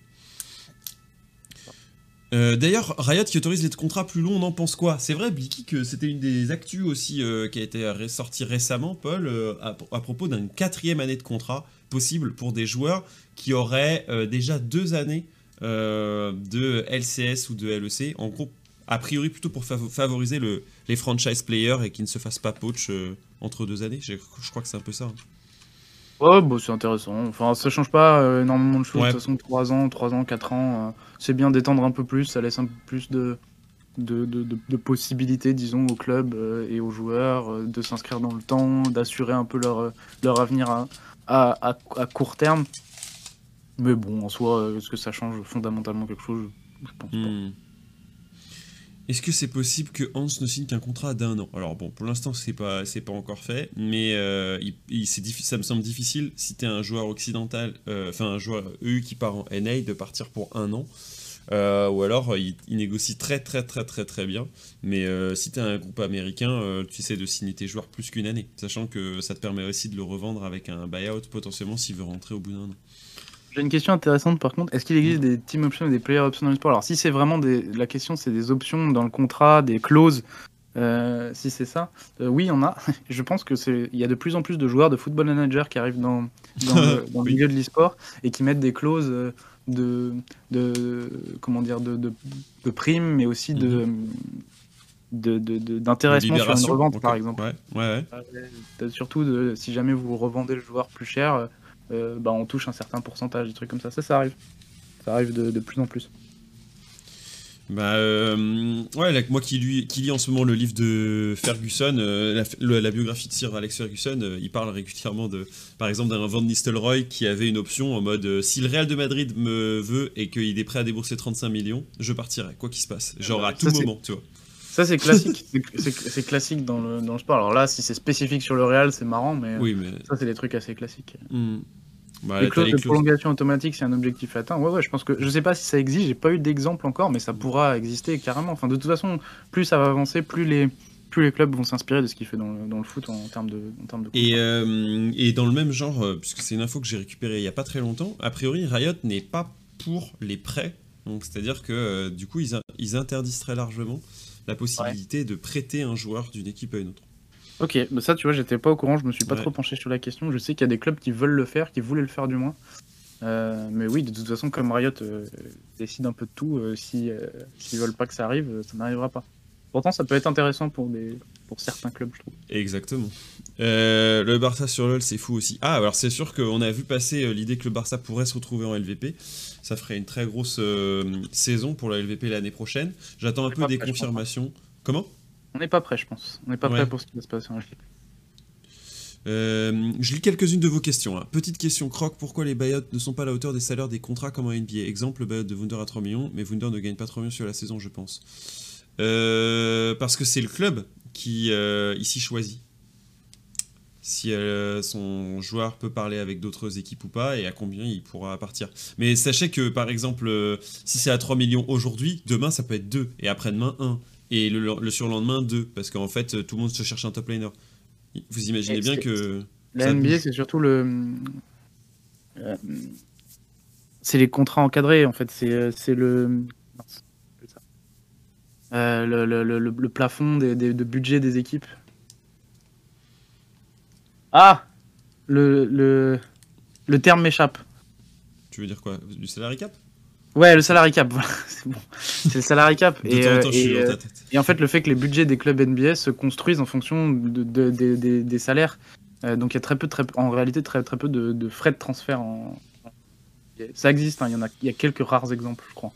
D'ailleurs, Riot qui autorise les contrats plus longs, on en pense quoi? C'est vrai, Blicky, que c'était une des actus aussi qui a été ressortie récemment, Paul, à, à, propos d'une quatrième année de contrat possible pour des joueurs qui auraient déjà deux années de LCS ou de LEC, en gros a priori plutôt pour favoriser le, les franchise players et qu'ils ne se fassent pas poach euh, entre deux années. Je, crois que c'est un peu ça. Hein. Ouais, bon, c'est intéressant. Enfin, ça change pas euh, énormément de choses. De toute façon, 3 ans, 3 ans, 4 ans, euh, c'est bien d'étendre un peu plus. Ça laisse un peu plus de, de, de, possibilités, disons, au club et aux joueurs de s'inscrire dans le temps, d'assurer un peu leur, leur avenir à, à, à, court terme. Mais bon, en soi, est-ce que ça change fondamentalement quelque chose? Je pense pas. Est-ce que c'est possible que Hans ne signe qu'un contrat d'un an? Alors bon, pour l'instant c'est pas c'est pas encore fait, mais euh, ça me semble difficile si tu un joueur occidental, euh, enfin un joueur EU qui part en NA de partir pour un an. Euh, ou alors il, négocie très très très très très bien, mais si tu un groupe américain, tu essaies de signer tes joueurs plus qu'une année, sachant que ça te permet aussi de le revendre avec un buyout potentiellement s'il veut rentrer au bout d'un an. J'ai une question intéressante par contre. Est-ce qu'il existe des team options et des player options dans le sport? Alors si c'est vraiment des... la question, c'est des options dans le contrat, des clauses. Euh, si c'est ça, euh, oui, il y en a. Je pense que c'est, il y a de plus en plus de joueurs de football manager qui arrivent dans, le, milieu de l'e-sport et qui mettent des clauses de, de comment dire, de, de, primes, mais aussi de, mhm. d'intéressement sur une revente, par exemple. Ouais, euh, surtout, si jamais vous revendez le joueur plus cher, euh, bah, on touche un certain pourcentage, des trucs comme ça. Ça, ça arrive. Ça arrive de, plus en plus. Bah euh, ouais, moi qui, lui, qui lis en ce moment le livre de Ferguson, euh, la, biographie de Sir Alex Ferguson, il parle régulièrement de, par exemple, d'un Van Nistelrooy qui avait une option en mode si le Real de Madrid me veut et qu'il est prêt à débourser 35 millions, je partirai, quoi qu'il se passe, genre à tout moment, tu vois. Ça c'est classique, c'est classique dans le, dans le sport. Alors là, si c'est spécifique sur le Real, c'est marrant, mais, oui, mais... ça c'est des trucs assez classiques. Hmm. Bah, les clauses de prolongation automatique, c'est un objectif atteint. Ouais, ouais, je pense que je sais pas si ça existe, j'ai pas eu d'exemple encore, mais ça pourra exister carrément. Enfin, de toute façon, plus ça va avancer, plus les plus les clubs vont s'inspirer de ce qu'il fait dans le, dans le, foot en, termes de, en termes de et, euh, et, dans le même genre, euh, puisque c'est une info que j'ai récupérée il y a pas très longtemps, a priori Riot n'est pas pour les prêts. Donc c'est-à-dire que euh, du coup ils, ils, interdisent très largement la possibilité de prêter un joueur d'une équipe à une autre. Ok, bah ça tu vois, j'étais pas au courant, je me suis pas trop penché sur la question. Je sais qu'il y a des clubs qui veulent le faire, qui voulaient le faire du moins. mais oui, de toute façon, comme Riot décide un peu de tout, si s'ils veulent pas que ça arrive, ça n'arrivera pas. Pourtant, ça peut être intéressant pour, des, pour certains clubs, je trouve. Exactement. Euh, le Barça sur LoL, c'est fou aussi. Ah, alors c'est sûr qu'on a vu passer euh, l'idée que le Barça pourrait se retrouver en LVP. Ça ferait une très grosse euh, saison pour la LVP l'année prochaine. J'attends un peu des confirmations. Comment? On n'est pas prêt, je pense. On n'est pas prêt pour ce qui va se passer en LVP. je lis quelques-unes de vos questions. Hein. Petite question, Croc, pourquoi les buyouts ne sont pas à la hauteur des salaires des contrats comme en NBA Exemple, le buyout de Wunder à 3 millions, mais Wunder ne gagne pas 3 millions sur la saison, je pense. Euh, parce que c'est le club qui euh, ici choisit si euh, son joueur peut parler avec d'autres équipes ou pas et à combien il pourra partir. Mais sachez que par exemple, si c'est à 3 millions aujourd'hui, demain ça peut être 2 et après-demain 1 et le, surlendemain 2 parce qu'en fait tout le monde se cherche un top laner. Vous imaginez bien que. La NBA c'est surtout le. c'est les contrats encadrés en fait, c'est le. Euh, le, plafond des, de budget des équipes. Ah le, le, terme m'échappe. Tu veux dire quoi? Du salary cap? Ouais, le salary cap, c'est bon. C'est le salary cap. et, euh, euh, et, en fait, le fait que les budgets des clubs NBA se construisent en fonction de, des salaires. donc il y a très peu, très, en réalité très, très peu de, frais de transfert. En... Ça existe, hein, il y, en a, il y a quelques rares exemples, je crois.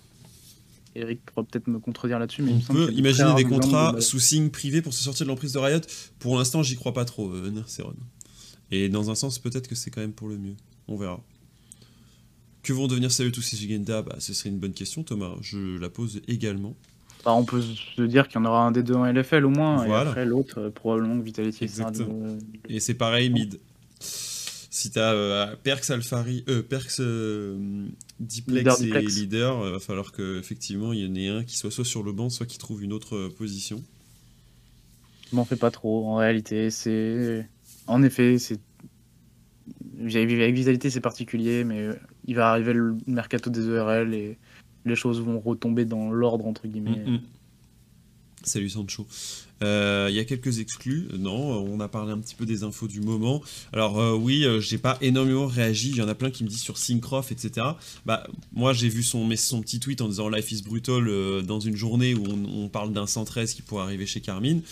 Eric pourra peut-être me contredire là-dessus. Mais on peut imaginer des contrats sous signe privé pour se sortir de l'emprise de Riot. Pour l'instant, j'y crois pas trop, euh, Et dans un sens, peut-être que c'est quand même pour le mieux. On verra. Que vont devenir sérieux tous ces Gigenda? Bah, Ce serait une bonne question, Thomas. Je la pose également. Bah, on peut se dire qu'il y en aura un des deux en LFL au moins, et après l'autre, euh, probablement que Vitality Et c'est pareil, mid. Si t'as euh, Perks Alfari, euh, Perks euh, Diplex et leader, il va falloir qu'effectivement il y en ait un qui soit soit sur le banc, soit qui trouve une autre position. Je m'en fais pas trop en réalité. C'est en effet, c'est avec Vitalité c'est particulier, mais il va arriver le mercato des ERL et les choses vont retomber dans l'ordre entre guillemets. Mm, mm. Salut Sancho. Euh, il y a quelques exclus. Non, on a parlé un petit peu des infos du moment. Alors euh, oui, euh, j'ai pas énormément réagi. Il y en a plein qui me disent sur Syncroft, etc. Bah moi j'ai vu son, son petit tweet en disant Life is brutal dans une journée où on, parle d'un 113 qui pourrait arriver chez Carmine.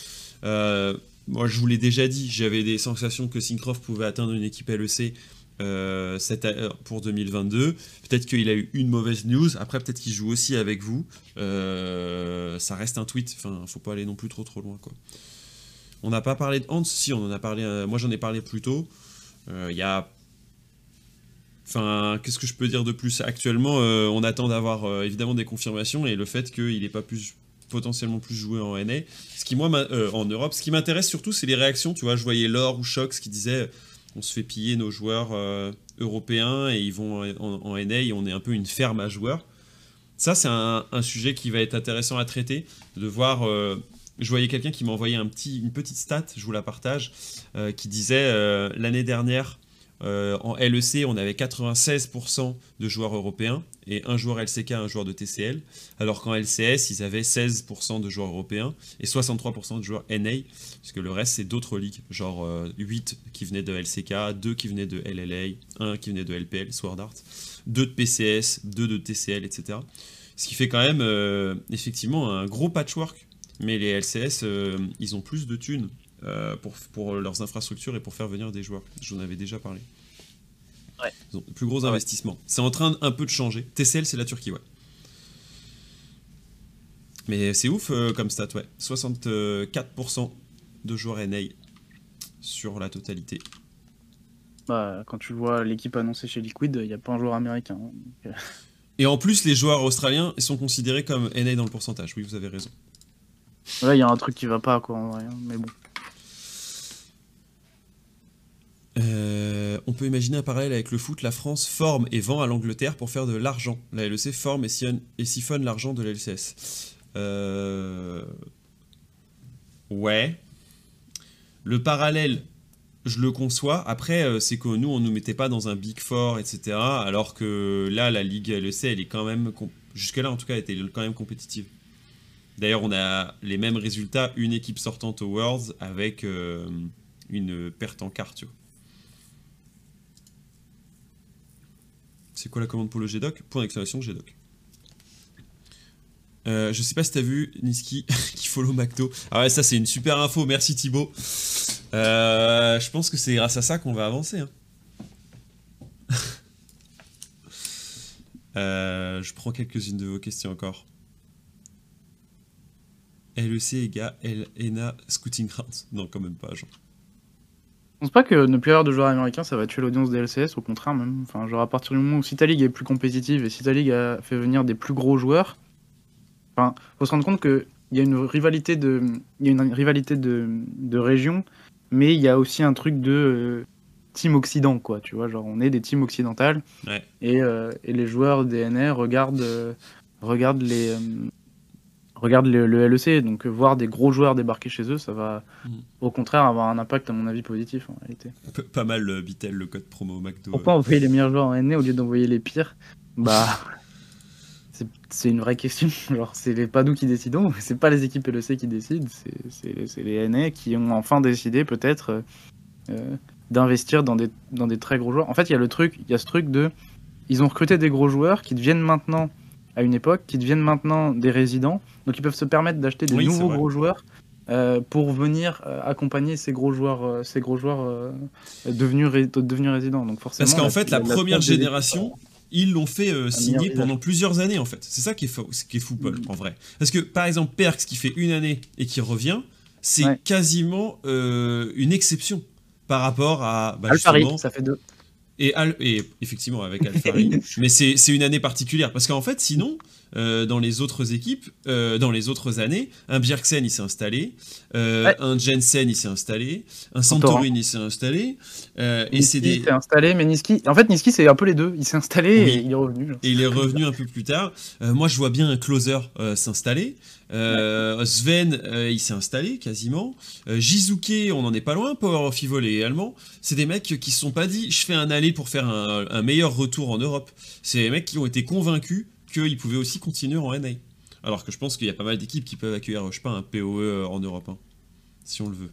Moi je vous l'ai déjà dit, j'avais des sensations que Syncroft pouvait atteindre une équipe LEC euh, pour 2022. Peut-être qu'il a eu une mauvaise news. Après, peut-être qu'il joue aussi avec vous. Euh, ça reste un tweet. Enfin, faut pas aller non plus trop trop loin. On n'a pas parlé de Hans. Si, on en a parlé. Euh, moi, j'en ai parlé plus tôt. Il y a. Enfin, qu'est-ce que je peux dire de plus? Actuellement, on attend d'avoir évidemment des confirmations et le fait qu'il n'ait pas pu potentiellement plus jouer en NA. Ce qui moi en Europe, ce qui m'intéresse surtout, c'est les réactions. Tu vois, je voyais Laure ou Shox qui disait on se fait piller nos joueurs euh, européens et ils vont en, NA et on est un peu une ferme à joueurs. Ça, c'est un, sujet qui va être intéressant à traiter, de voir. Euh, je voyais quelqu'un qui m'a envoyé une petite stat, je vous la partage, euh, qui disait l'année dernière, euh, en LEC, on avait 96% de joueurs européens et un joueur LCK, un joueur de TCL, alors qu'en LCS, ils avaient 16% de joueurs européens et 63% de joueurs NA, puisque le reste, c'est d'autres ligues, genre 8 euh, qui venaient de LCK, 2 qui venaient de LLA, 1 qui venait de LPL, Sword Art, 2 de PCS, 2 de TCL, etc. Ce qui fait quand même, euh, effectivement, un gros patchwork. Mais les LCS, ils ont plus de thunes euh, pour, pour, leurs infrastructures et pour faire venir des joueurs. J'en avais déjà parlé. Ouais. Ils ont de plus gros investissements. C'est en train un peu de changer. TCL, c'est la Turquie, ouais. Mais c'est ouf euh, comme stat, ouais. 64% de joueurs NA sur la totalité. Bah, quand tu vois l'équipe annoncée chez Liquid, il n'y a pas un joueur américain. Hein, euh. Et en plus, les joueurs australiens sont considérés comme NA dans le pourcentage. Oui, vous avez raison. Là, il y a un truc qui va pas, quoi, en vrai. Hein, mais bon. Euh, on peut imaginer un parallèle avec le foot. La France forme et vend à l'Angleterre pour faire de l'argent. La LEC forme et, siphonne l'argent de la LCS. Euh, ouais. Le parallèle, je le conçois. Après, euh, c'est que nous, on ne nous mettait pas dans un Big Four, etc. Alors que là, la Ligue LEC, elle est quand même, jusque-là en tout cas, elle était quand même compétitive. D'ailleurs, on a les mêmes résultats, une équipe sortante aux Worlds avec une perte en carte. C'est quoi la commande pour le GDoc Point d'exclamation GDoc. Euh, je sais pas si t'as vu Niski qui follow McDo. Ah ouais, ça c'est une super info, merci Thibaut. Euh, je pense que c'est grâce à ça qu'on va avancer. Hein. Euh, je prends quelques-unes de vos questions encore. LEC égale ENA Scouting Grounds. Non, quand même pas, genre. Je pense pas que ne plus avoir de joueurs américains, ça va tuer l'audience des LCS, au contraire même. Enfin, genre à partir du moment où si ta ligue est plus compétitive et si ta ligue a fait venir des plus gros joueurs, enfin, faut se rendre compte qu'il y a une rivalité de, il y a une rivalité de, de région, mais il y a aussi un truc de euh, team occident, quoi. Tu vois, genre on est des teams occidentales et, euh, et, les joueurs DNR regardent, euh, regardent les regarde le, LEC, donc euh, voir des gros joueurs débarquer chez eux, ça va mm. au contraire avoir un impact, à mon avis, positif en réalité. pas mal, euh, Bitel, le code promo McDo. Pourquoi envoyer les meilleurs joueurs en NA au lieu d'envoyer les pires? Bah. c'est une vraie question. Genre, c'est les pas nous qui décidons, c'est pas les équipes LEC qui décident, c'est les NA qui ont enfin décidé peut-être euh, d'investir dans des, dans des très gros joueurs. En fait, il y a le truc, il y a ce truc de. Ils ont recruté des gros joueurs qui deviennent maintenant à une époque, qui deviennent maintenant des résidents. Donc ils peuvent se permettre d'acheter des nouveaux gros joueurs euh, pour venir euh, accompagner ces gros joueurs, euh, ces gros joueurs devenus, devenus résidents. Donc forcément. Parce qu'en fait, la, première génération. Ils l'ont fait signer pendant plusieurs années en fait. C'est ça qui est fou, qui est fou Paul, en vrai. Parce que par exemple Perks qui fait une année et qui revient, c'est quasiment une exception par rapport à bah, Alpari, ça fait deux. Et, et effectivement avec Alfari, mais c'est une année particulière. Parce qu'en fait sinon euh, dans les autres équipes, euh, dans les autres années, un Bjergsen il s'est installé, euh, un Jensen il s'est installé, un Santorin il s'est installé, et c'est des. Il s'est installé, mais Niski, en fait Niski c'est un peu les deux, il s'est installé et il est revenu. Et il est revenu un peu plus tard. moi je vois bien un closer s'installer. Sven, il s'est installé quasiment. Jizuke, on n'en est pas loin. Power of Evil également. C'est des mecs qui se sont pas dit je fais un aller pour faire un, un meilleur retour en Europe. C'est des mecs qui ont été convaincus qu'il pouvait aussi continuer en NA. Alors que je pense qu'il y a pas mal d'équipes qui peuvent accueillir, je sais pas, un PoE euh, en Europe, hein, si on le veut.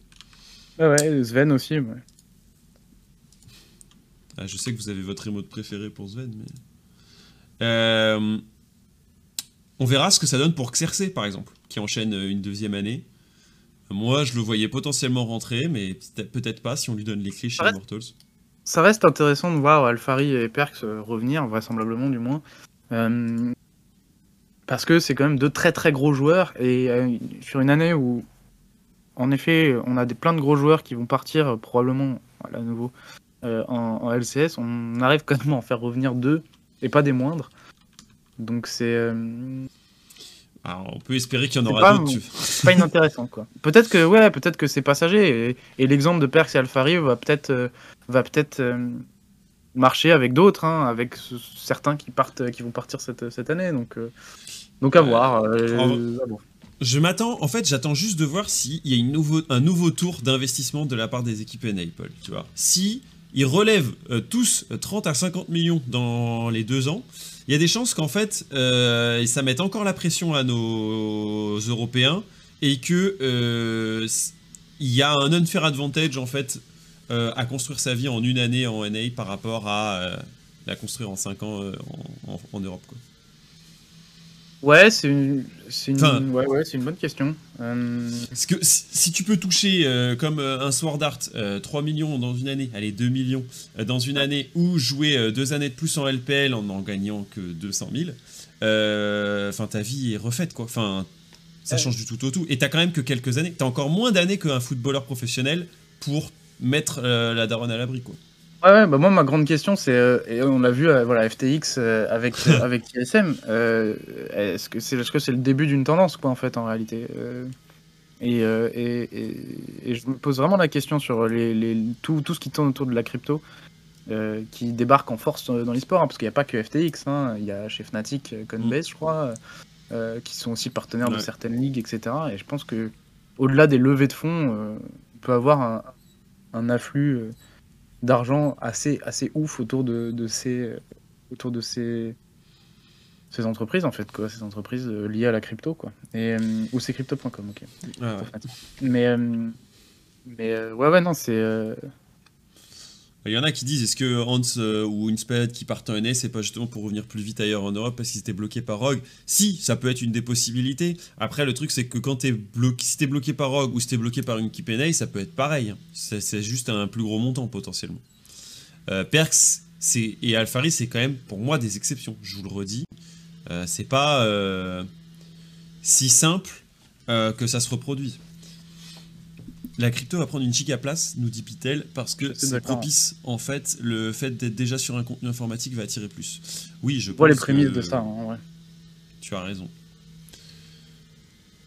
Ah ouais, Sven aussi, ouais. Ah, je sais que vous avez votre remote préféré pour Sven, mais... Euh, on verra ce que ça donne pour Xerxes, par exemple, qui enchaîne euh, une deuxième année. Moi, je le voyais potentiellement rentrer, mais peut-être pas si on lui donne les clés chez Immortals. Ça reste intéressant de voir Alfari et Perks revenir, vraisemblablement du moins. Euh, parce que c'est quand même deux très très gros joueurs et euh, sur une année où en effet on a des, plein de gros joueurs qui vont partir euh, probablement à nouveau en, LCS, on arrive quand même à en faire revenir deux et pas des moindres. Donc c'est on peut espérer qu'il y en aura d'autres. C'est pas inintéressant quoi. Peut-être que ouais, peut-être que c'est passager et, l'exemple de Perks et Alfari va peut-être va peut-être marcher avec d'autres, hein, avec certains qui partent, qui vont partir cette, cette année. Donc, euh, donc à, voir, euh, Je m'attends, en fait, j'attends juste de voir s'il y a une nouveau, un nouveau tour d'investissement de la part des équipes Apple, tu vois. Si ils relèvent euh, tous 30 à 50 millions dans les deux ans, il y a des chances qu'en fait, ça mette encore la pression à nos Européens et que il y a un unfair advantage en fait euh, à construire sa vie en une année en NA par rapport à euh, la construire en 5 ans euh, en, Europe quoi. Ouais, c'est une, une, ouais, ouais, une bonne question. Parce que si, tu peux toucher comme un Sword Art 3 millions dans une année, allez 2 millions dans une année, ou jouer deux années de plus en LPL en n'en gagnant que 200 000, enfin ta vie est refaite quoi. Enfin, ça change du tout au tout. Et t'as quand même que quelques années. T'as encore moins d'années qu'un footballeur professionnel pour mettre euh, la daronne à l'abri quoi. Ouais, bah moi ma grande question c'est euh, et on l'a vu euh, voilà FTX avec avec TSM est-ce que c'est est-ce que c'est le début d'une tendance quoi en fait en réalité et, et, et, je me pose vraiment la question sur les, les tout, tout, ce qui tourne autour de la crypto qui débarque en force dans l'e-sport hein, parce qu'il n'y a pas que FTX hein, il y a chez Fnatic Coinbase je crois qui sont aussi partenaires de certaines ligues etc et je pense que au-delà des levées de fonds on peut avoir un, un afflux euh, d'argent assez, assez ouf autour de, de ces, euh, autour de ces, ces entreprises en fait quoi. Ces entreprises euh, liées à la crypto quoi. Et ou c'est crypto.com ok. Mais mais ouais ouais non c'est Il y en a qui disent est-ce que Hans euh, ou Inspired qui partent en NA, c'est pas justement pour revenir plus vite ailleurs en Europe parce qu'ils étaient bloqués par Rogue? Si, ça peut être une des possibilités. Après, le truc, c'est que quand t'es bloqué, si t'es bloqué par Rogue ou si t'es bloqué par une équipe NA, ça peut être pareil. C'est juste un plus gros montant potentiellement. Euh, Perks et Alphari, c'est quand même pour moi des exceptions, je vous le redis. Euh, c'est pas si simple que ça se reproduise. La crypto va prendre une giga place, nous dit Pitel, parce que c'est propice, en fait, le fait d'être déjà sur un contenu informatique va attirer plus. Oui, je vois les prémices de ça, en vrai. Tu as raison.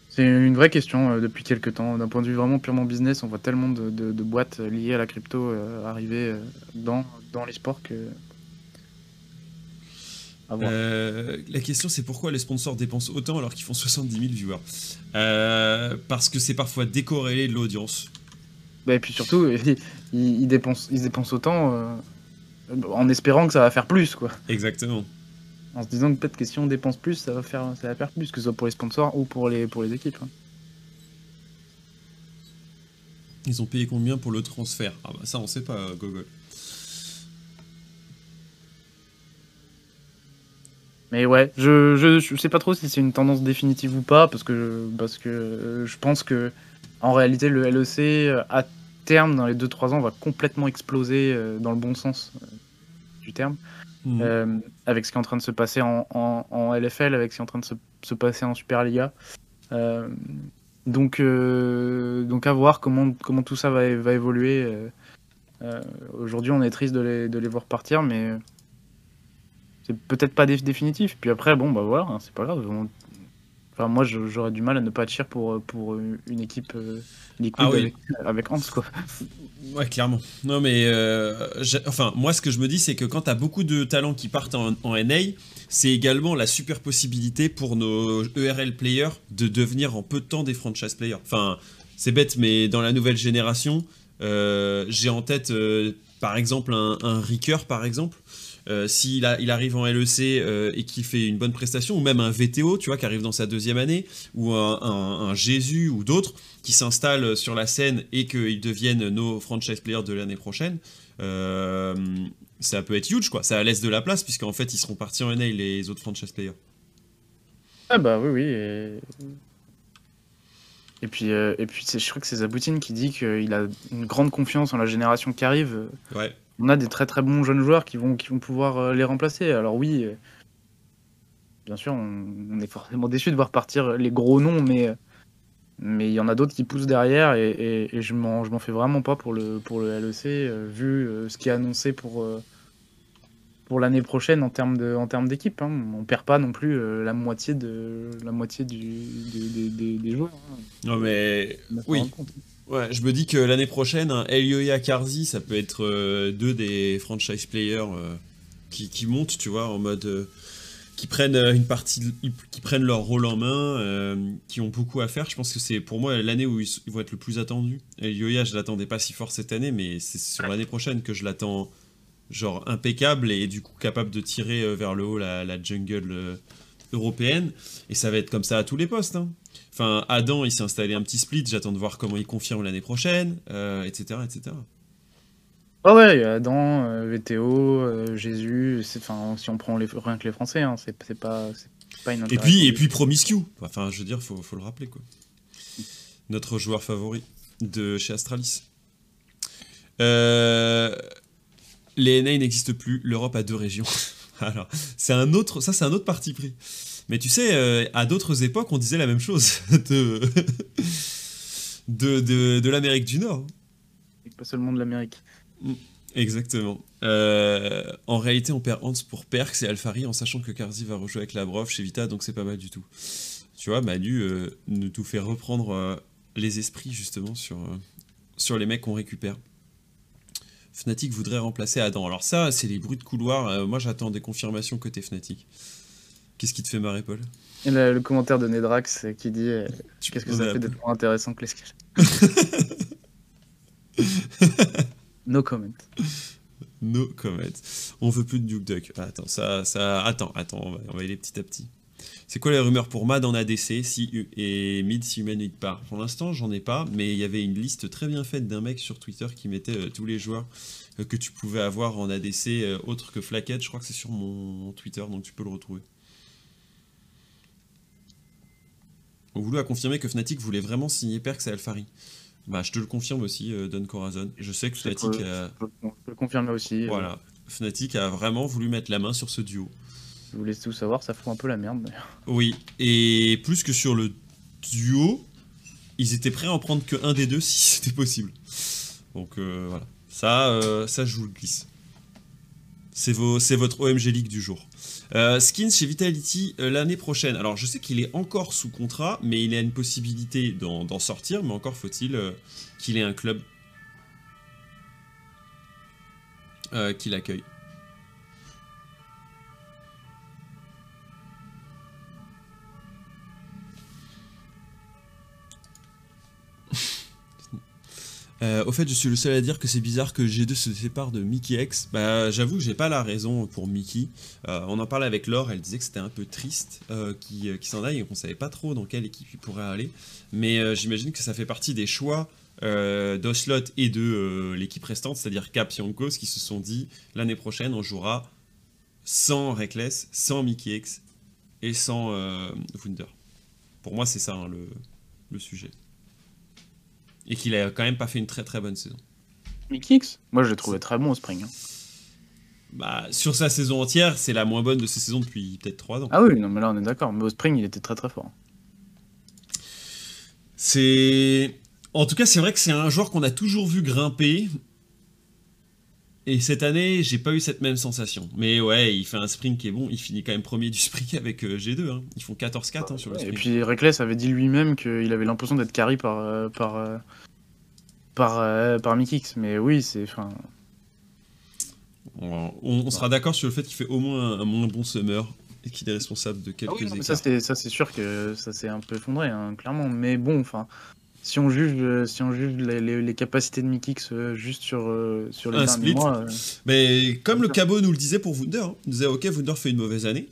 C'est une vraie question euh, depuis quelques temps. D'un point de vue vraiment purement business, on voit tellement de, boîtes liées à la crypto euh, arriver euh, dans, dans les sports que. La question c'est pourquoi les sponsors dépensent autant alors qu'ils font 70 000 viewers? Parce que c'est parfois décorrélé de l'audience. Bah, et puis surtout, ils, dépensent, ils dépensent autant en espérant que ça va faire plus. quoi. Exactement en se disant que peut-être que si on dépense plus, ça va faire, ça va faire plus, que ce soit pour les sponsors ou pour les, pour les équipes. Hein. Ils ont payé combien pour le transfert? Ah bah ça on sait pas, Google. Mais ouais, je, je, sais pas trop si c'est une tendance définitive ou pas, parce que, parce que je pense que en réalité le LEC à terme, dans les 2-3 ans, va complètement exploser euh, dans le bon sens euh, du terme. Euh, avec ce qui est en train de se passer en, en, LFL, avec ce qui est en train de se, se passer en Superliga. Euh, donc, euh, donc à voir comment, comment tout ça va, va évoluer. Aujourd'hui, on est triste de les, de les voir partir, mais c'est peut-être pas définitif. Puis après, bon, bah voilà, hein, c'est pas grave. Enfin, moi, j'aurais du mal à ne pas être pour, pour une équipe Liquid ah avec, avec Hans, quoi. Ouais, clairement. Non, mais euh, enfin, moi, ce que je me dis, c'est que quand tu as beaucoup de talents qui partent en, NA, c'est également la super possibilité pour nos ERL players de devenir en peu de temps des franchise players. Enfin, c'est bête, mais dans la nouvelle génération, euh, j'ai en tête, euh, par exemple, un, un Ricker, par exemple. S'il il arrive en LEC et qu'il fait une bonne prestation, ou même un VTO, tu vois, qui arrive dans sa deuxième année, ou un, un Jésus ou d'autres, qui s'installent sur la scène et qu'ils deviennent nos franchise players de l'année prochaine, euh, ça peut être huge, quoi. Ça laisse de la place, puisqu'en fait, ils seront partis en NA, les autres franchise players. Ah bah oui, oui. Et, et puis, euh, et puis je crois que c'est Zaboutine qui dit qu'il a une grande confiance en la génération qui arrive. Ouais. On a des très très bons jeunes joueurs qui vont, qui vont pouvoir euh, les remplacer. Alors oui, bien sûr, on, on est forcément déçu de voir partir les gros noms, mais mais il y en a d'autres qui poussent derrière et, et, et je m'en fais vraiment pas pour le, pour le LEC, euh, vu euh, ce qui est annoncé pour, euh, pour l'année prochaine en termes d'équipe. Hein. On perd pas non plus la moitié, de, la moitié du, des, des, joueurs. Hein. Non, mais oui. Ouais, je me dis que l'année prochaine, un Elioya Karzi, ça peut être deux des franchise players qui, qui, montent, tu vois, en mode qui prennent euh, une partie, qui prennent leur rôle en main, euh, qui ont beaucoup à faire. Je pense que c'est pour moi l'année où ils, vont être le plus attendus. Et Yoya, je l'attendais pas si fort cette année, mais c'est sur l'année prochaine que je l'attends genre impeccable et du coup capable de tirer euh, vers le haut la, jungle européenne. Et ça va être comme ça à tous les postes. Hein. Enfin, Adam, il s'est installé un petit split. J'attends de voir comment il confirme l'année prochaine, etc., etc. Ah ouais, il y a Adam, euh, VTO, euh, Jésus, enfin, si on prend les, rien que les Français, hein, c'est pas, pas une Et puis, et puis Promiscu, enfin, je veux dire, faut, faut le rappeler, quoi. Notre joueur favori de chez Astralis. Euh, les NA n'existent plus, l'Europe a deux régions. Alors, c'est un autre, ça c'est un autre parti pris. Mais tu sais, à d'autres époques, on disait la même chose de, de, de, de l'Amérique du Nord. Et pas seulement de l'Amérique. Exactement. Euh, en réalité, on perd Hans pour Perks et Alfari en sachant que Karzi va rejouer avec Labrov chez Vita, donc c'est pas mal du tout. Tu vois, Manu euh, nous tout fait reprendre euh, les esprits justement sur, sur les mecs qu'on récupère. Fnatic voudrait remplacer Adam. Alors ça, c'est les bruits de couloir. moi, j'attends des confirmations côté Fnatic. Qu'est-ce qui te fait marrer, Paul? Le, commentaire de Nedrax qui dit Qu'est-ce que ça fait d'être moins intéressant que l'escalade No comment. No comment. On veut plus de Duke Duck. attends, ça, ça, attends, attends, on va, y aller petit à petit. C'est quoi les rumeurs pour Mad en ADC si, et Mid si Humanoid part Pour l'instant, j'en ai pas, mais il y avait une liste très bien faite d'un mec sur Twitter qui mettait euh, tous les joueurs euh, que tu pouvais avoir en ADC euh, autre que Flacket. Je crois que c'est sur mon, Twitter, donc tu peux le retrouver. On voulait confirmer que Fnatic voulait vraiment signer Perks à Alphari. Bah, je te le confirme aussi, Don Corazon. Je sais que Fnatic a... Je peux le confirmer aussi. Voilà. Fnatic a vraiment voulu mettre la main sur ce duo. Je vous laisse tout savoir, ça fout un peu la merde. Oui, et plus que sur le duo, ils étaient prêts à en prendre que un des deux si c'était possible. Donc euh, voilà, ça, euh, ça je vous le glisse. C'est votre OMG League du jour. Euh, skins chez Vitality l'année prochaine. Alors je sais qu'il est encore sous contrat, mais il a une possibilité d'en sortir, mais encore faut-il qu'il ait un club qui l'accueille. Euh, au fait, je suis le seul à dire que c'est bizarre que G2 se sépare de Mickey X. Bah, j'avoue que j'ai pas la raison pour Mickey. Euh, on en parlait avec Laure, elle disait que c'était un peu triste euh, qu'il s'en aille et qu'on savait pas trop dans quelle équipe il pourrait aller. Mais j'imagine que ça fait partie des choix d'Oslot et de l'équipe restante, c'est-à-dire Cap qui se sont dit l'année prochaine on jouera sans Reckless, sans Mickey X et sans Wunder. Pour moi, c'est ça hein, le sujet et qu'il a quand même pas fait une très très bonne saison. Mikix Moi je l'ai trouvé très bon au Spring. Hein. Bah, sur sa saison entière, c'est la moins bonne de ses saisons depuis peut-être 3 ans. Ah oui, non mais là on est d'accord, mais au Spring il était très très fort. C'est. En tout cas, c'est vrai que c'est un joueur qu'on a toujours vu grimper. Et cette année, j'ai pas eu cette même sensation. Mais ouais, il fait un sprint qui est bon. Il finit quand même premier du sprint avec euh, G2. Hein. Ils font 14-4 hein, sur le sprint. Et puis Reckless avait dit lui-même qu'il avait l'impression d'être carry par, euh, par, euh, par, par Mikix. Mais oui, c'est. On, sera d'accord sur le fait qu'il fait au moins un, moins bon summer et qu'il est responsable de quelques ah oui, Ça, c'est sûr que ça s'est un peu effondré, hein, clairement. Mais bon, enfin si on juge, euh, si on juge les, capacités de Mikix euh, juste sur, euh, sur les derniers mois. Mais comme le Cabot nous le disait pour Wunder, hein, il disait ok, Wunder fait une mauvaise année.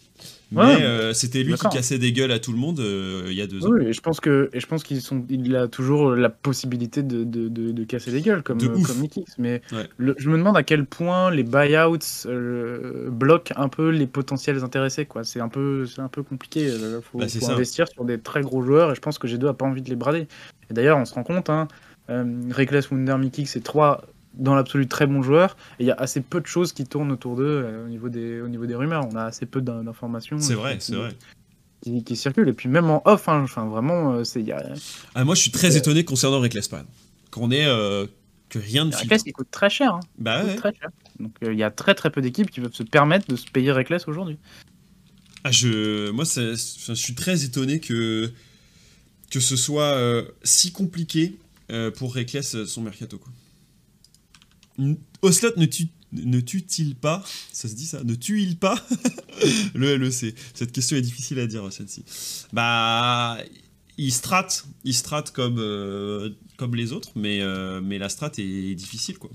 Mais euh, c'était lui qui cassait des gueules à tout le monde euh, il y a deux ans. Oui, et je pense que et je pense qu'ils sont, il a toujours la possibilité de, de, de, casser des gueules comme comme Nikix. Mais je me demande à quel point les buyouts euh, bloquent un peu les potentiels intéressés. Quoi, c'est un peu, c'est un peu compliqué. Il faut, bah, investir sur des très gros joueurs et je pense que G2 a pas envie de les brader. Et d'ailleurs, on se rend compte, hein, Reckless, Wunder, Mikix, c'est trois dans l'absolu très bons joueurs. Et il y a assez peu de choses qui tournent autour d'eux euh, au, niveau des, au niveau des rumeurs. On a assez peu d'informations. C'est vrai, c'est vrai. Qui, circulent. Et puis même en off, hein, enfin, vraiment, euh, c'est. Ah, moi, je suis très étonné concernant Reckless, par Qu'on ait. Euh, que rien de Reckless, il coûte très cher. Hein. Bah ouais. Très cher. Donc il y a très très peu d'équipes qui peuvent se permettre de se payer Reckless aujourd'hui. Ah, je, moi, je suis très étonné que, que ce soit si compliqué pour Reckless son mercato. Quoi. Oslot ne tue ne tue-t-il pas? Ça se dit ça? Ne tue-il pas? Le LEC. Cette question est difficile à dire, celle-ci. Bah, il strate, il comme, euh, comme les autres, mais, euh, mais la strat est, difficile, quoi.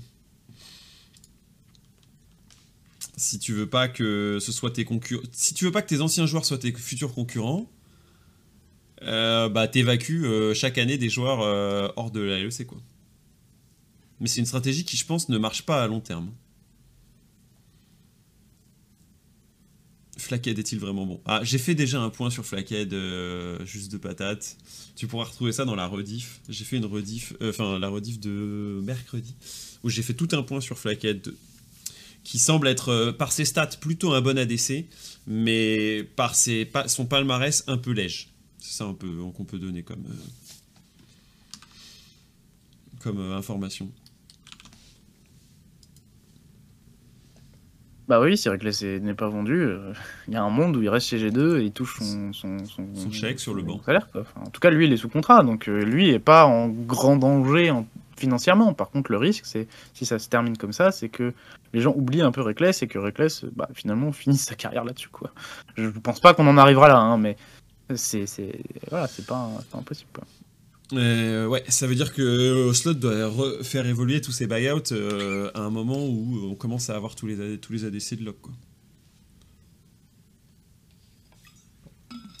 Si tu veux pas que ce soit tes concurrents, si tu veux pas que tes anciens joueurs soient tes futurs concurrents, euh, bah t'évacues chaque année des joueurs hors de la LEC, quoi. Mais c'est une stratégie qui, je pense, ne marche pas à long terme. Flackhead est-il vraiment bon? Ah, j'ai fait déjà un point sur Flackhead, euh, juste de patate. Tu pourras retrouver ça dans la rediff. J'ai fait une rediff, euh, enfin la rediff de mercredi, où j'ai fait tout un point sur Flackhead, qui semble être, euh, par ses stats, plutôt un bon ADC, mais par ses, son palmarès un peu léger. C'est ça un peu qu'on peut donner comme, comme information. Bah oui, c'est vrai que n'est pas vendu. Euh, il y a un monde où il reste chez G2 et il touche son, son, son, chèque sur le banc. Salaire, en tout cas, lui, il est sous contrat, donc euh, lui est pas en grand danger financièrement. Par contre, le risque, c'est si ça se termine comme ça, c'est que les gens oublient un peu Reckless et que Reckless, bah, finalement, finisse sa carrière là-dessus. Quoi. Je pense pas qu'on en arrivera là, hein, mais c'est voilà, pas, pas impossible. Quoi. Euh, ouais, ça veut dire que euh, Slot doit faire évoluer tous ses buyouts euh, à un moment où on commence à avoir tous les, tous les ADC de lock. Quoi.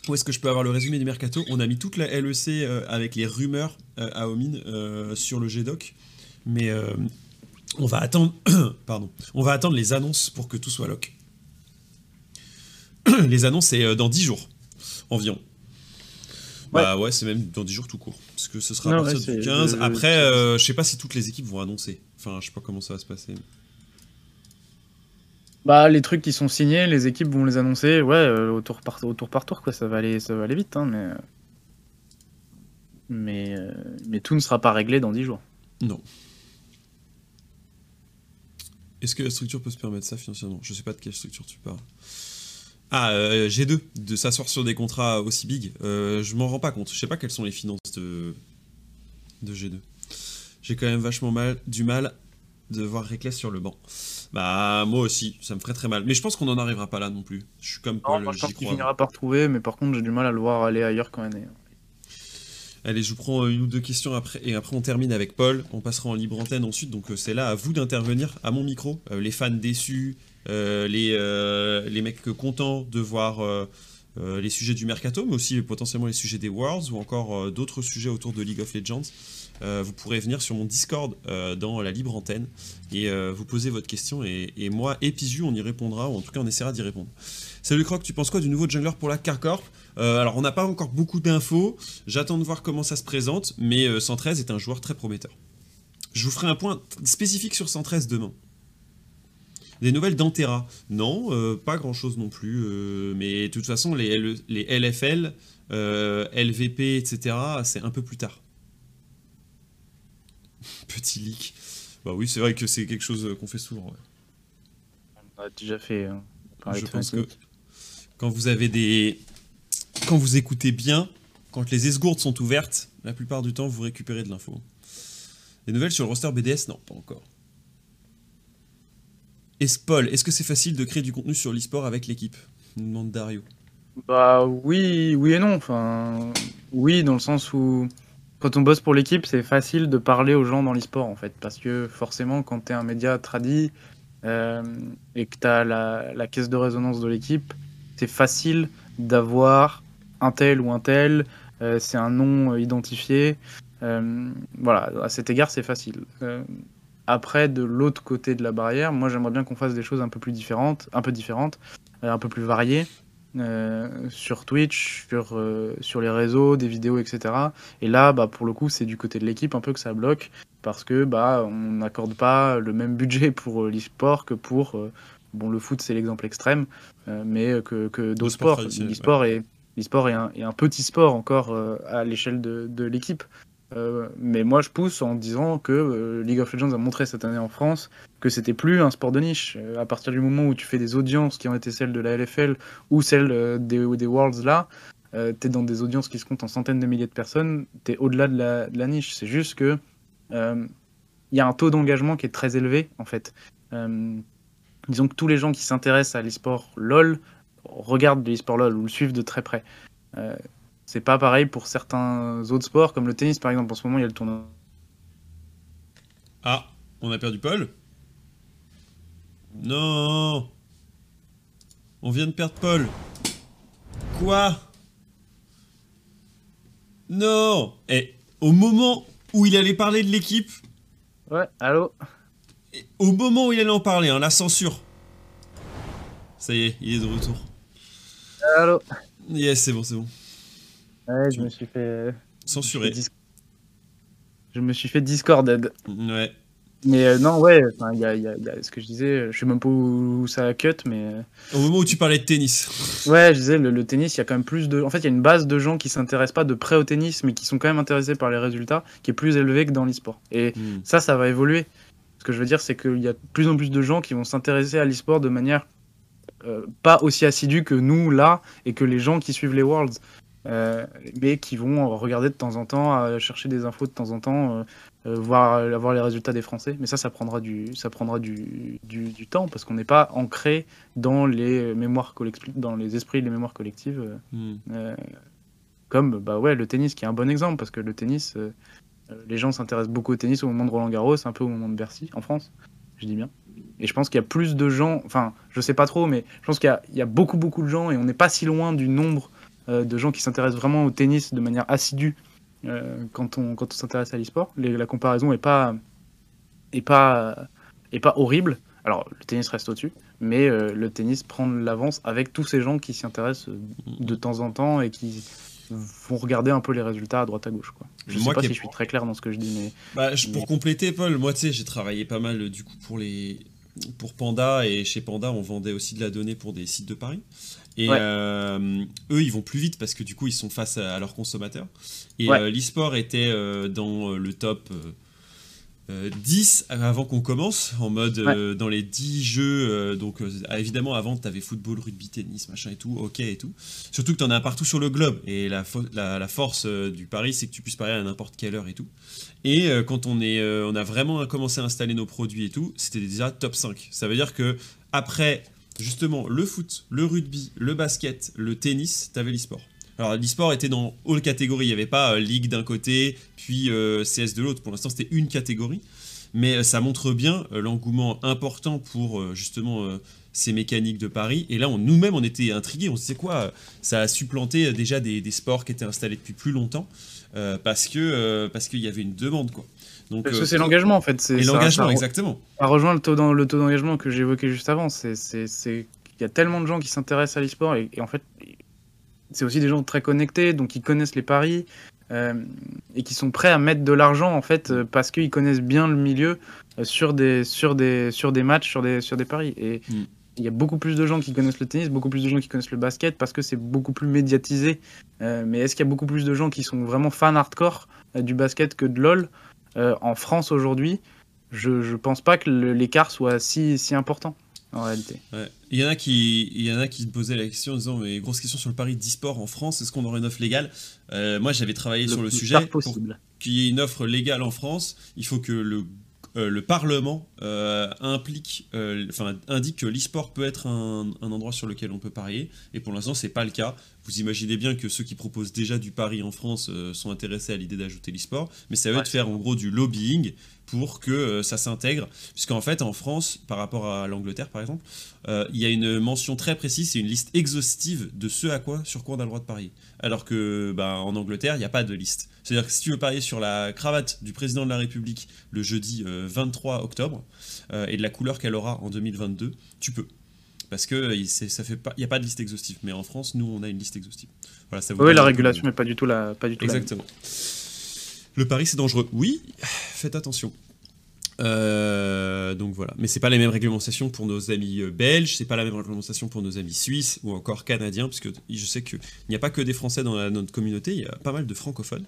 où est-ce que je peux avoir le résumé du mercato? On a mis toute la LEC avec les rumeurs à Omine sur le GDoc, mais on va attendre, pardon, on va attendre les annonces pour que tout soit lock. les annonces, c'est dans 10 jours environ. Bah ouais, c'est même dans 10 jours tout court. Parce que ce sera à partir du 15. Après, euh, je sais pas si toutes les équipes vont annoncer. Enfin, je sais pas comment ça va se passer. Bah, les trucs qui sont signés, les équipes vont les annoncer, ouais, euh, au, tour par, au tour par tour, quoi. Ça va aller, ça va aller vite, hein, mais. Mais, euh, mais tout ne sera pas réglé dans 10 jours. Non. Est-ce que la structure peut se permettre ça financièrement? Je sais pas de quelle structure tu parles. Ah, euh, G2, de s'asseoir sur des contrats aussi big, euh, je m'en rends pas compte. Je sais pas quelles sont les finances de, de G2. J'ai quand même vachement mal, du mal de voir Reckless sur le banc. Bah, moi aussi, ça me ferait très mal. Mais je pense qu'on n'en arrivera pas là non plus. Je suis comme Paul, je pense qu'il finira par retrouver, mais par contre, j'ai du mal à le voir aller ailleurs quand même. Allez, je vous prends une ou deux questions après, et après on termine avec Paul. On passera en libre antenne ensuite, donc euh, c'est là à vous d'intervenir à mon micro. les fans déçus, euh, les, euh, les mecs contents de voir euh, les sujets du mercato, mais aussi potentiellement les sujets des Worlds ou encore d'autres sujets autour de League of Legends. vous pourrez venir sur mon Discord dans la libre antenne et vous poser votre question. Et, moi et on y répondra, ou en tout cas on essaiera d'y répondre. Salut Croc, tu penses quoi du nouveau jungler pour la Carcorp Alors on n'a pas encore beaucoup d'infos, j'attends de voir comment ça se présente, mais 113 est un joueur très prometteur. Je vous ferai un point spécifique sur 113 demain. Des nouvelles d'Antera Non, euh, pas grand-chose non plus. Euh, mais de toute façon, les, les LFL, euh, LVP, etc., c'est un peu plus tard. Petit leak. Bah oui, c'est vrai que c'est quelque chose qu'on fait souvent. On a déjà fait. Hein, Je pense que quand vous avez des... Quand vous écoutez bien, quand les esgourdes sont ouvertes, la plupart du temps, vous récupérez de l'info. Des nouvelles sur le roster BDS Non, pas encore. Paul, est-ce que c'est facile de créer du contenu sur l'e-sport avec l'équipe? Nous demande Dario. Bah oui, oui et non. Enfin, oui, dans le sens où quand on bosse pour l'équipe, c'est facile de parler aux gens dans l'e-sport en fait. Parce que forcément, quand tu es un média tradi euh, et que tu as la, caisse de résonance de l'équipe, c'est facile d'avoir un tel ou un tel. Euh, c'est un nom identifié. Euh, voilà, à cet égard, c'est facile. Après, de l'autre côté de la barrière, moi j'aimerais bien qu'on fasse des choses un peu plus différentes, un peu différentes, euh, un peu plus variées. Euh, sur Twitch, sur, euh, sur les réseaux, des vidéos, etc. Et là, bah, pour le coup, c'est du côté de l'équipe un peu que ça bloque parce que bah, on n'accorde pas le même budget pour l'e-sport que pour bon le foot, c'est l'exemple extrême, mais que, que d'autres sports. L'e-sport est, est, un, est un petit sport encore à l'échelle de, de l'équipe. Euh, mais moi, je pousse en disant que euh, League of Legends a montré cette année en France que c'était plus un sport de niche. Euh, à partir du moment où tu fais des audiences qui ont été celles de la LFL ou celles des, des Worlds là, tu es dans des audiences qui se comptent en centaines de milliers de personnes, tu es au-delà de la, de la, niche. C'est juste que il y a un taux d'engagement qui est très élevé en fait. Disons que tous les gens qui s'intéressent à l'e-sport LOL regardent l'e-sport LOL ou le suivent de très près. C'est pas pareil pour certains autres sports, comme le tennis par exemple. En ce moment, il y a le tournoi. Ah, on a perdu Paul? Non On vient de perdre Paul. Quoi? Non Et au moment où il allait parler de l'équipe? Ouais, allô? Au moment où il allait en parler, hein, la censure. Ça y est, il est de retour. Allô Yes, c'est bon, c'est bon. Ouais, je me suis fait. Censuré. Je me suis fait discorded. Ouais. Mais euh, non, ouais, il y a, y, y a, ce que je disais, je sais même pas où, ça cut, mais. Euh, Au moment où tu parlais de tennis. Ouais, je disais, le, tennis, il y a quand même plus de. En fait, il y a une base de gens qui s'intéressent pas de près au tennis, mais qui sont quand même intéressés par les résultats, qui est plus élevée que dans l'e-sport. Et hmm. ça, ça va évoluer. Ce que je veux dire, c'est qu'il y a de plus en plus de gens qui vont s'intéresser à l'e-sport de manière euh, pas aussi assidue que nous, là, et que les gens qui suivent les Worlds. Euh, mais qui vont regarder de temps en temps, chercher des infos de temps en temps, euh, euh, voir, avoir les résultats des Français. Mais ça, ça prendra du, ça prendra du, du, temps parce qu'on n'est pas ancré dans les mémoires dans les esprits et les mémoires collectives. Hmm. comme bah ouais, le tennis qui est un bon exemple parce que le tennis, les gens s'intéressent beaucoup au tennis au moment de Roland Garros, un peu au moment de Bercy en France, je dis bien. Et je pense qu'il y a plus de gens, enfin, je sais pas trop, mais je pense qu'il y, a beaucoup, beaucoup de gens et on n'est pas si loin du nombre de gens qui s'intéressent vraiment au tennis de manière assidue quand on, quand on s'intéresse à l'e-sport. La comparaison est pas, pas, pas horrible. Alors, le tennis reste au-dessus, mais le tennis prend l'avance avec tous ces gens qui s'y intéressent de temps en temps et qui vont regarder un peu les résultats à droite à gauche. Quoi. Je sais pas si je suis très clair dans ce que je dis, mais. Bah, pour compléter, Paul, moi, tu sais, j'ai travaillé pas mal du coup pour les pour Panda et chez Panda, on vendait aussi de la donnée pour des sites de Paris. Et euh, eux, ils vont plus vite parce que du coup, ils sont face à, leurs consommateurs. Et ouais. Euh, l'e-sport était euh, dans le top 10 euh, avant qu'on commence, en mode euh, dans les 10 jeux. Euh, donc, évidemment, avant, tu avais football, rugby, tennis, machin et tout, ok et tout. Surtout que tu en as partout sur le globe. Et la, la, force du pari, c'est que tu puisses parier à n'importe quelle heure et tout. Et quand on, est, on a vraiment commencé à installer nos produits et tout, c'était déjà top 5. Ça veut dire que après, justement, le foot, le rugby, le basket, le tennis, tu avais l'e-sport. Alors l'e-sport était dans all catégories, il n'y avait pas euh, Ligue d'un côté, puis euh, CS de l'autre, pour l'instant c'était une catégorie, mais euh, ça montre bien l'engouement important pour justement ces mécaniques de Paris, et là nous-mêmes on était intrigués, on se disait quoi, ça a supplanté déjà des, sports qui étaient installés depuis plus longtemps, parce que parce qu'il y avait une demande quoi. Donc, parce que c'est l'engagement en fait. Et l'engagement, exactement. Ça rejoint le taux d'engagement que j'évoquais juste avant. C'est il y a tellement de gens qui s'intéressent à l'e-sport et, en fait c'est aussi des gens très connectés, donc ils connaissent les paris euh, et qui sont prêts à mettre de l'argent en fait euh, parce qu'ils connaissent bien le milieu euh, sur des sur des sur des matchs, sur des sur des paris. Et mm. il y a beaucoup plus de gens qui connaissent le tennis, beaucoup plus de gens qui connaissent le basket parce que c'est beaucoup plus médiatisé. mais est-ce qu'il y a beaucoup plus de gens qui sont vraiment fans hardcore du basket que de LoL en France aujourd'hui? Je, je pense pas que l'écart soit si, si important en réalité. Il y en a qui, il y en a qui posaient la question en disant mais grosse question sur le pari d'e-sport en France, est-ce qu'on aurait une offre légale? Euh, Moi, j'avais travaillé sur le sujet. Pour qu'il y ait une offre légale en France, il faut que le euh, le Parlement euh, implique, enfin indique que l'e-sport peut être un, un, endroit sur lequel on peut parier. Et pour l'instant, c'est pas le cas. Vous imaginez bien que ceux qui proposent déjà du pari en France sont intéressés à l'idée d'ajouter l'e-sport, mais ça veut faire en gros du lobbying pour que euh, ça s'intègre. Puisqu'en fait, en France, par rapport à l'Angleterre par exemple, euh, il y a une mention très précise, c'est une liste exhaustive de ce à quoi, sur quoi on a le droit de parier. Alors que bah, en Angleterre, il n'y a pas de liste. C'est-à-dire que si tu veux parier sur la cravate du président de la République le jeudi 23 euh, octobre et de la couleur qu'elle aura en 2022, tu peux parce que ça fait pas, il n'y a pas de liste exhaustive. Mais en France, nous, on a une liste exhaustive. Voilà, ça oui, la régulation n'est pas du tout la, pas du tout Exactement. Le pari, c'est dangereux. Oui, faites attention. Euh, donc voilà, mais c'est pas la même réglementation pour nos amis euh, belges, c'est pas la même réglementation pour nos amis suisses ou encore canadiens, puisque je sais qu'il n'y a pas que des Français dans notre communauté, il y a pas mal de francophones,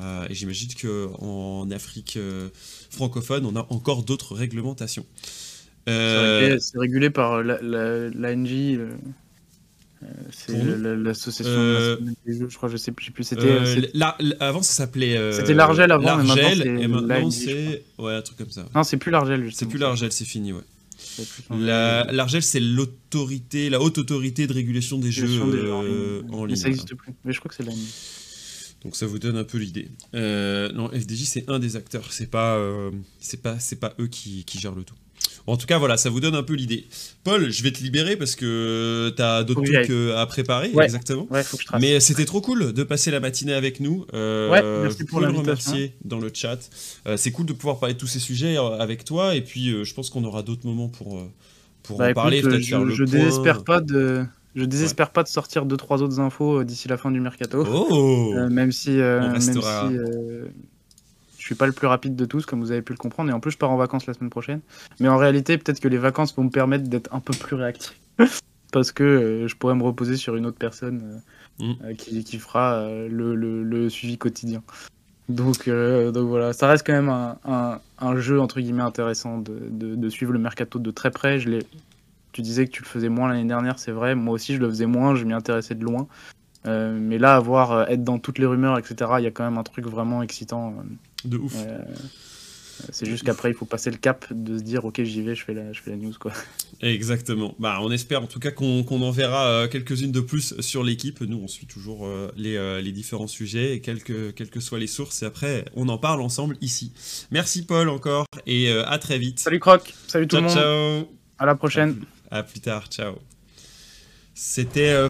euh, et j'imagine qu'en Afrique francophone, on a encore d'autres réglementations. C'est régulé par l'ANJ, c'est l'association euh, des jeux, je crois, je sais plus. C'était. Euh, avant, ça s'appelait. Euh, c'était l'Argel avant, et maintenant c'est. Ouais, un truc comme ça. Non, c'est plus l'Argel. C'est plus l'Argel, c'est fini, ouais. L'Argel, c'est l'autorité, la haute autorité de régulation des jeux en ligne. Mais ça n'existe plus. Mais je crois que c'est l'ANJ. Donc ça vous donne un peu l'idée. non, FDJ c'est un des acteurs, c'est pas, c'est pas, c'est pas eux qui, qui gèrent le tout. En tout cas, voilà, ça vous donne un peu l'idée. Paul, je vais te libérer parce que tu as d'autres trucs euh, à préparer. Exactement. Mais c'était trop cool de passer la matinée avec nous. Euh, ouais, merci pour le remercier dans le chat. Euh, c'est cool de pouvoir parler de tous ces sujets avec toi. Et puis, je pense qu'on aura d'autres moments pour, pour bah, en parler. je, je désespère pas de. Je désespère pas de sortir deux trois autres infos d'ici la fin du mercato. Oh même si, même si suis pas le plus rapide de tous, comme vous avez pu le comprendre. Et en plus, je pars en vacances la semaine prochaine. Mais en réalité, peut-être que les vacances vont me permettre d'être un peu plus réactif. Parce que euh, je pourrais me reposer sur une autre personne euh, mm. euh, qui, fera le, suivi quotidien. Donc, donc voilà, ça reste quand même un, jeu entre guillemets intéressant de, suivre le mercato de très près. Je tu disais que tu le faisais moins l'année dernière, c'est vrai. Moi aussi, je le faisais moins, je m'y intéressais de loin. mais là, avoir être dans toutes les rumeurs, etc., il y a quand même un truc vraiment excitant. De ouf. c'est juste qu'après, il faut passer le cap de se dire, ok, j'y vais, je fais, la, je fais la news, quoi. Exactement. Bah, on espère en tout cas qu'on en verra euh, quelques-unes de plus sur l'équipe. Nous, on suit toujours euh, les, euh, les, différents sujets, et quelles que, quelles que soient les sources, et après, on en parle ensemble ici. Merci Paul encore, et à très vite. Salut Croc, salut tout le monde. Ciao. À la prochaine. À plus tard, ciao. C'était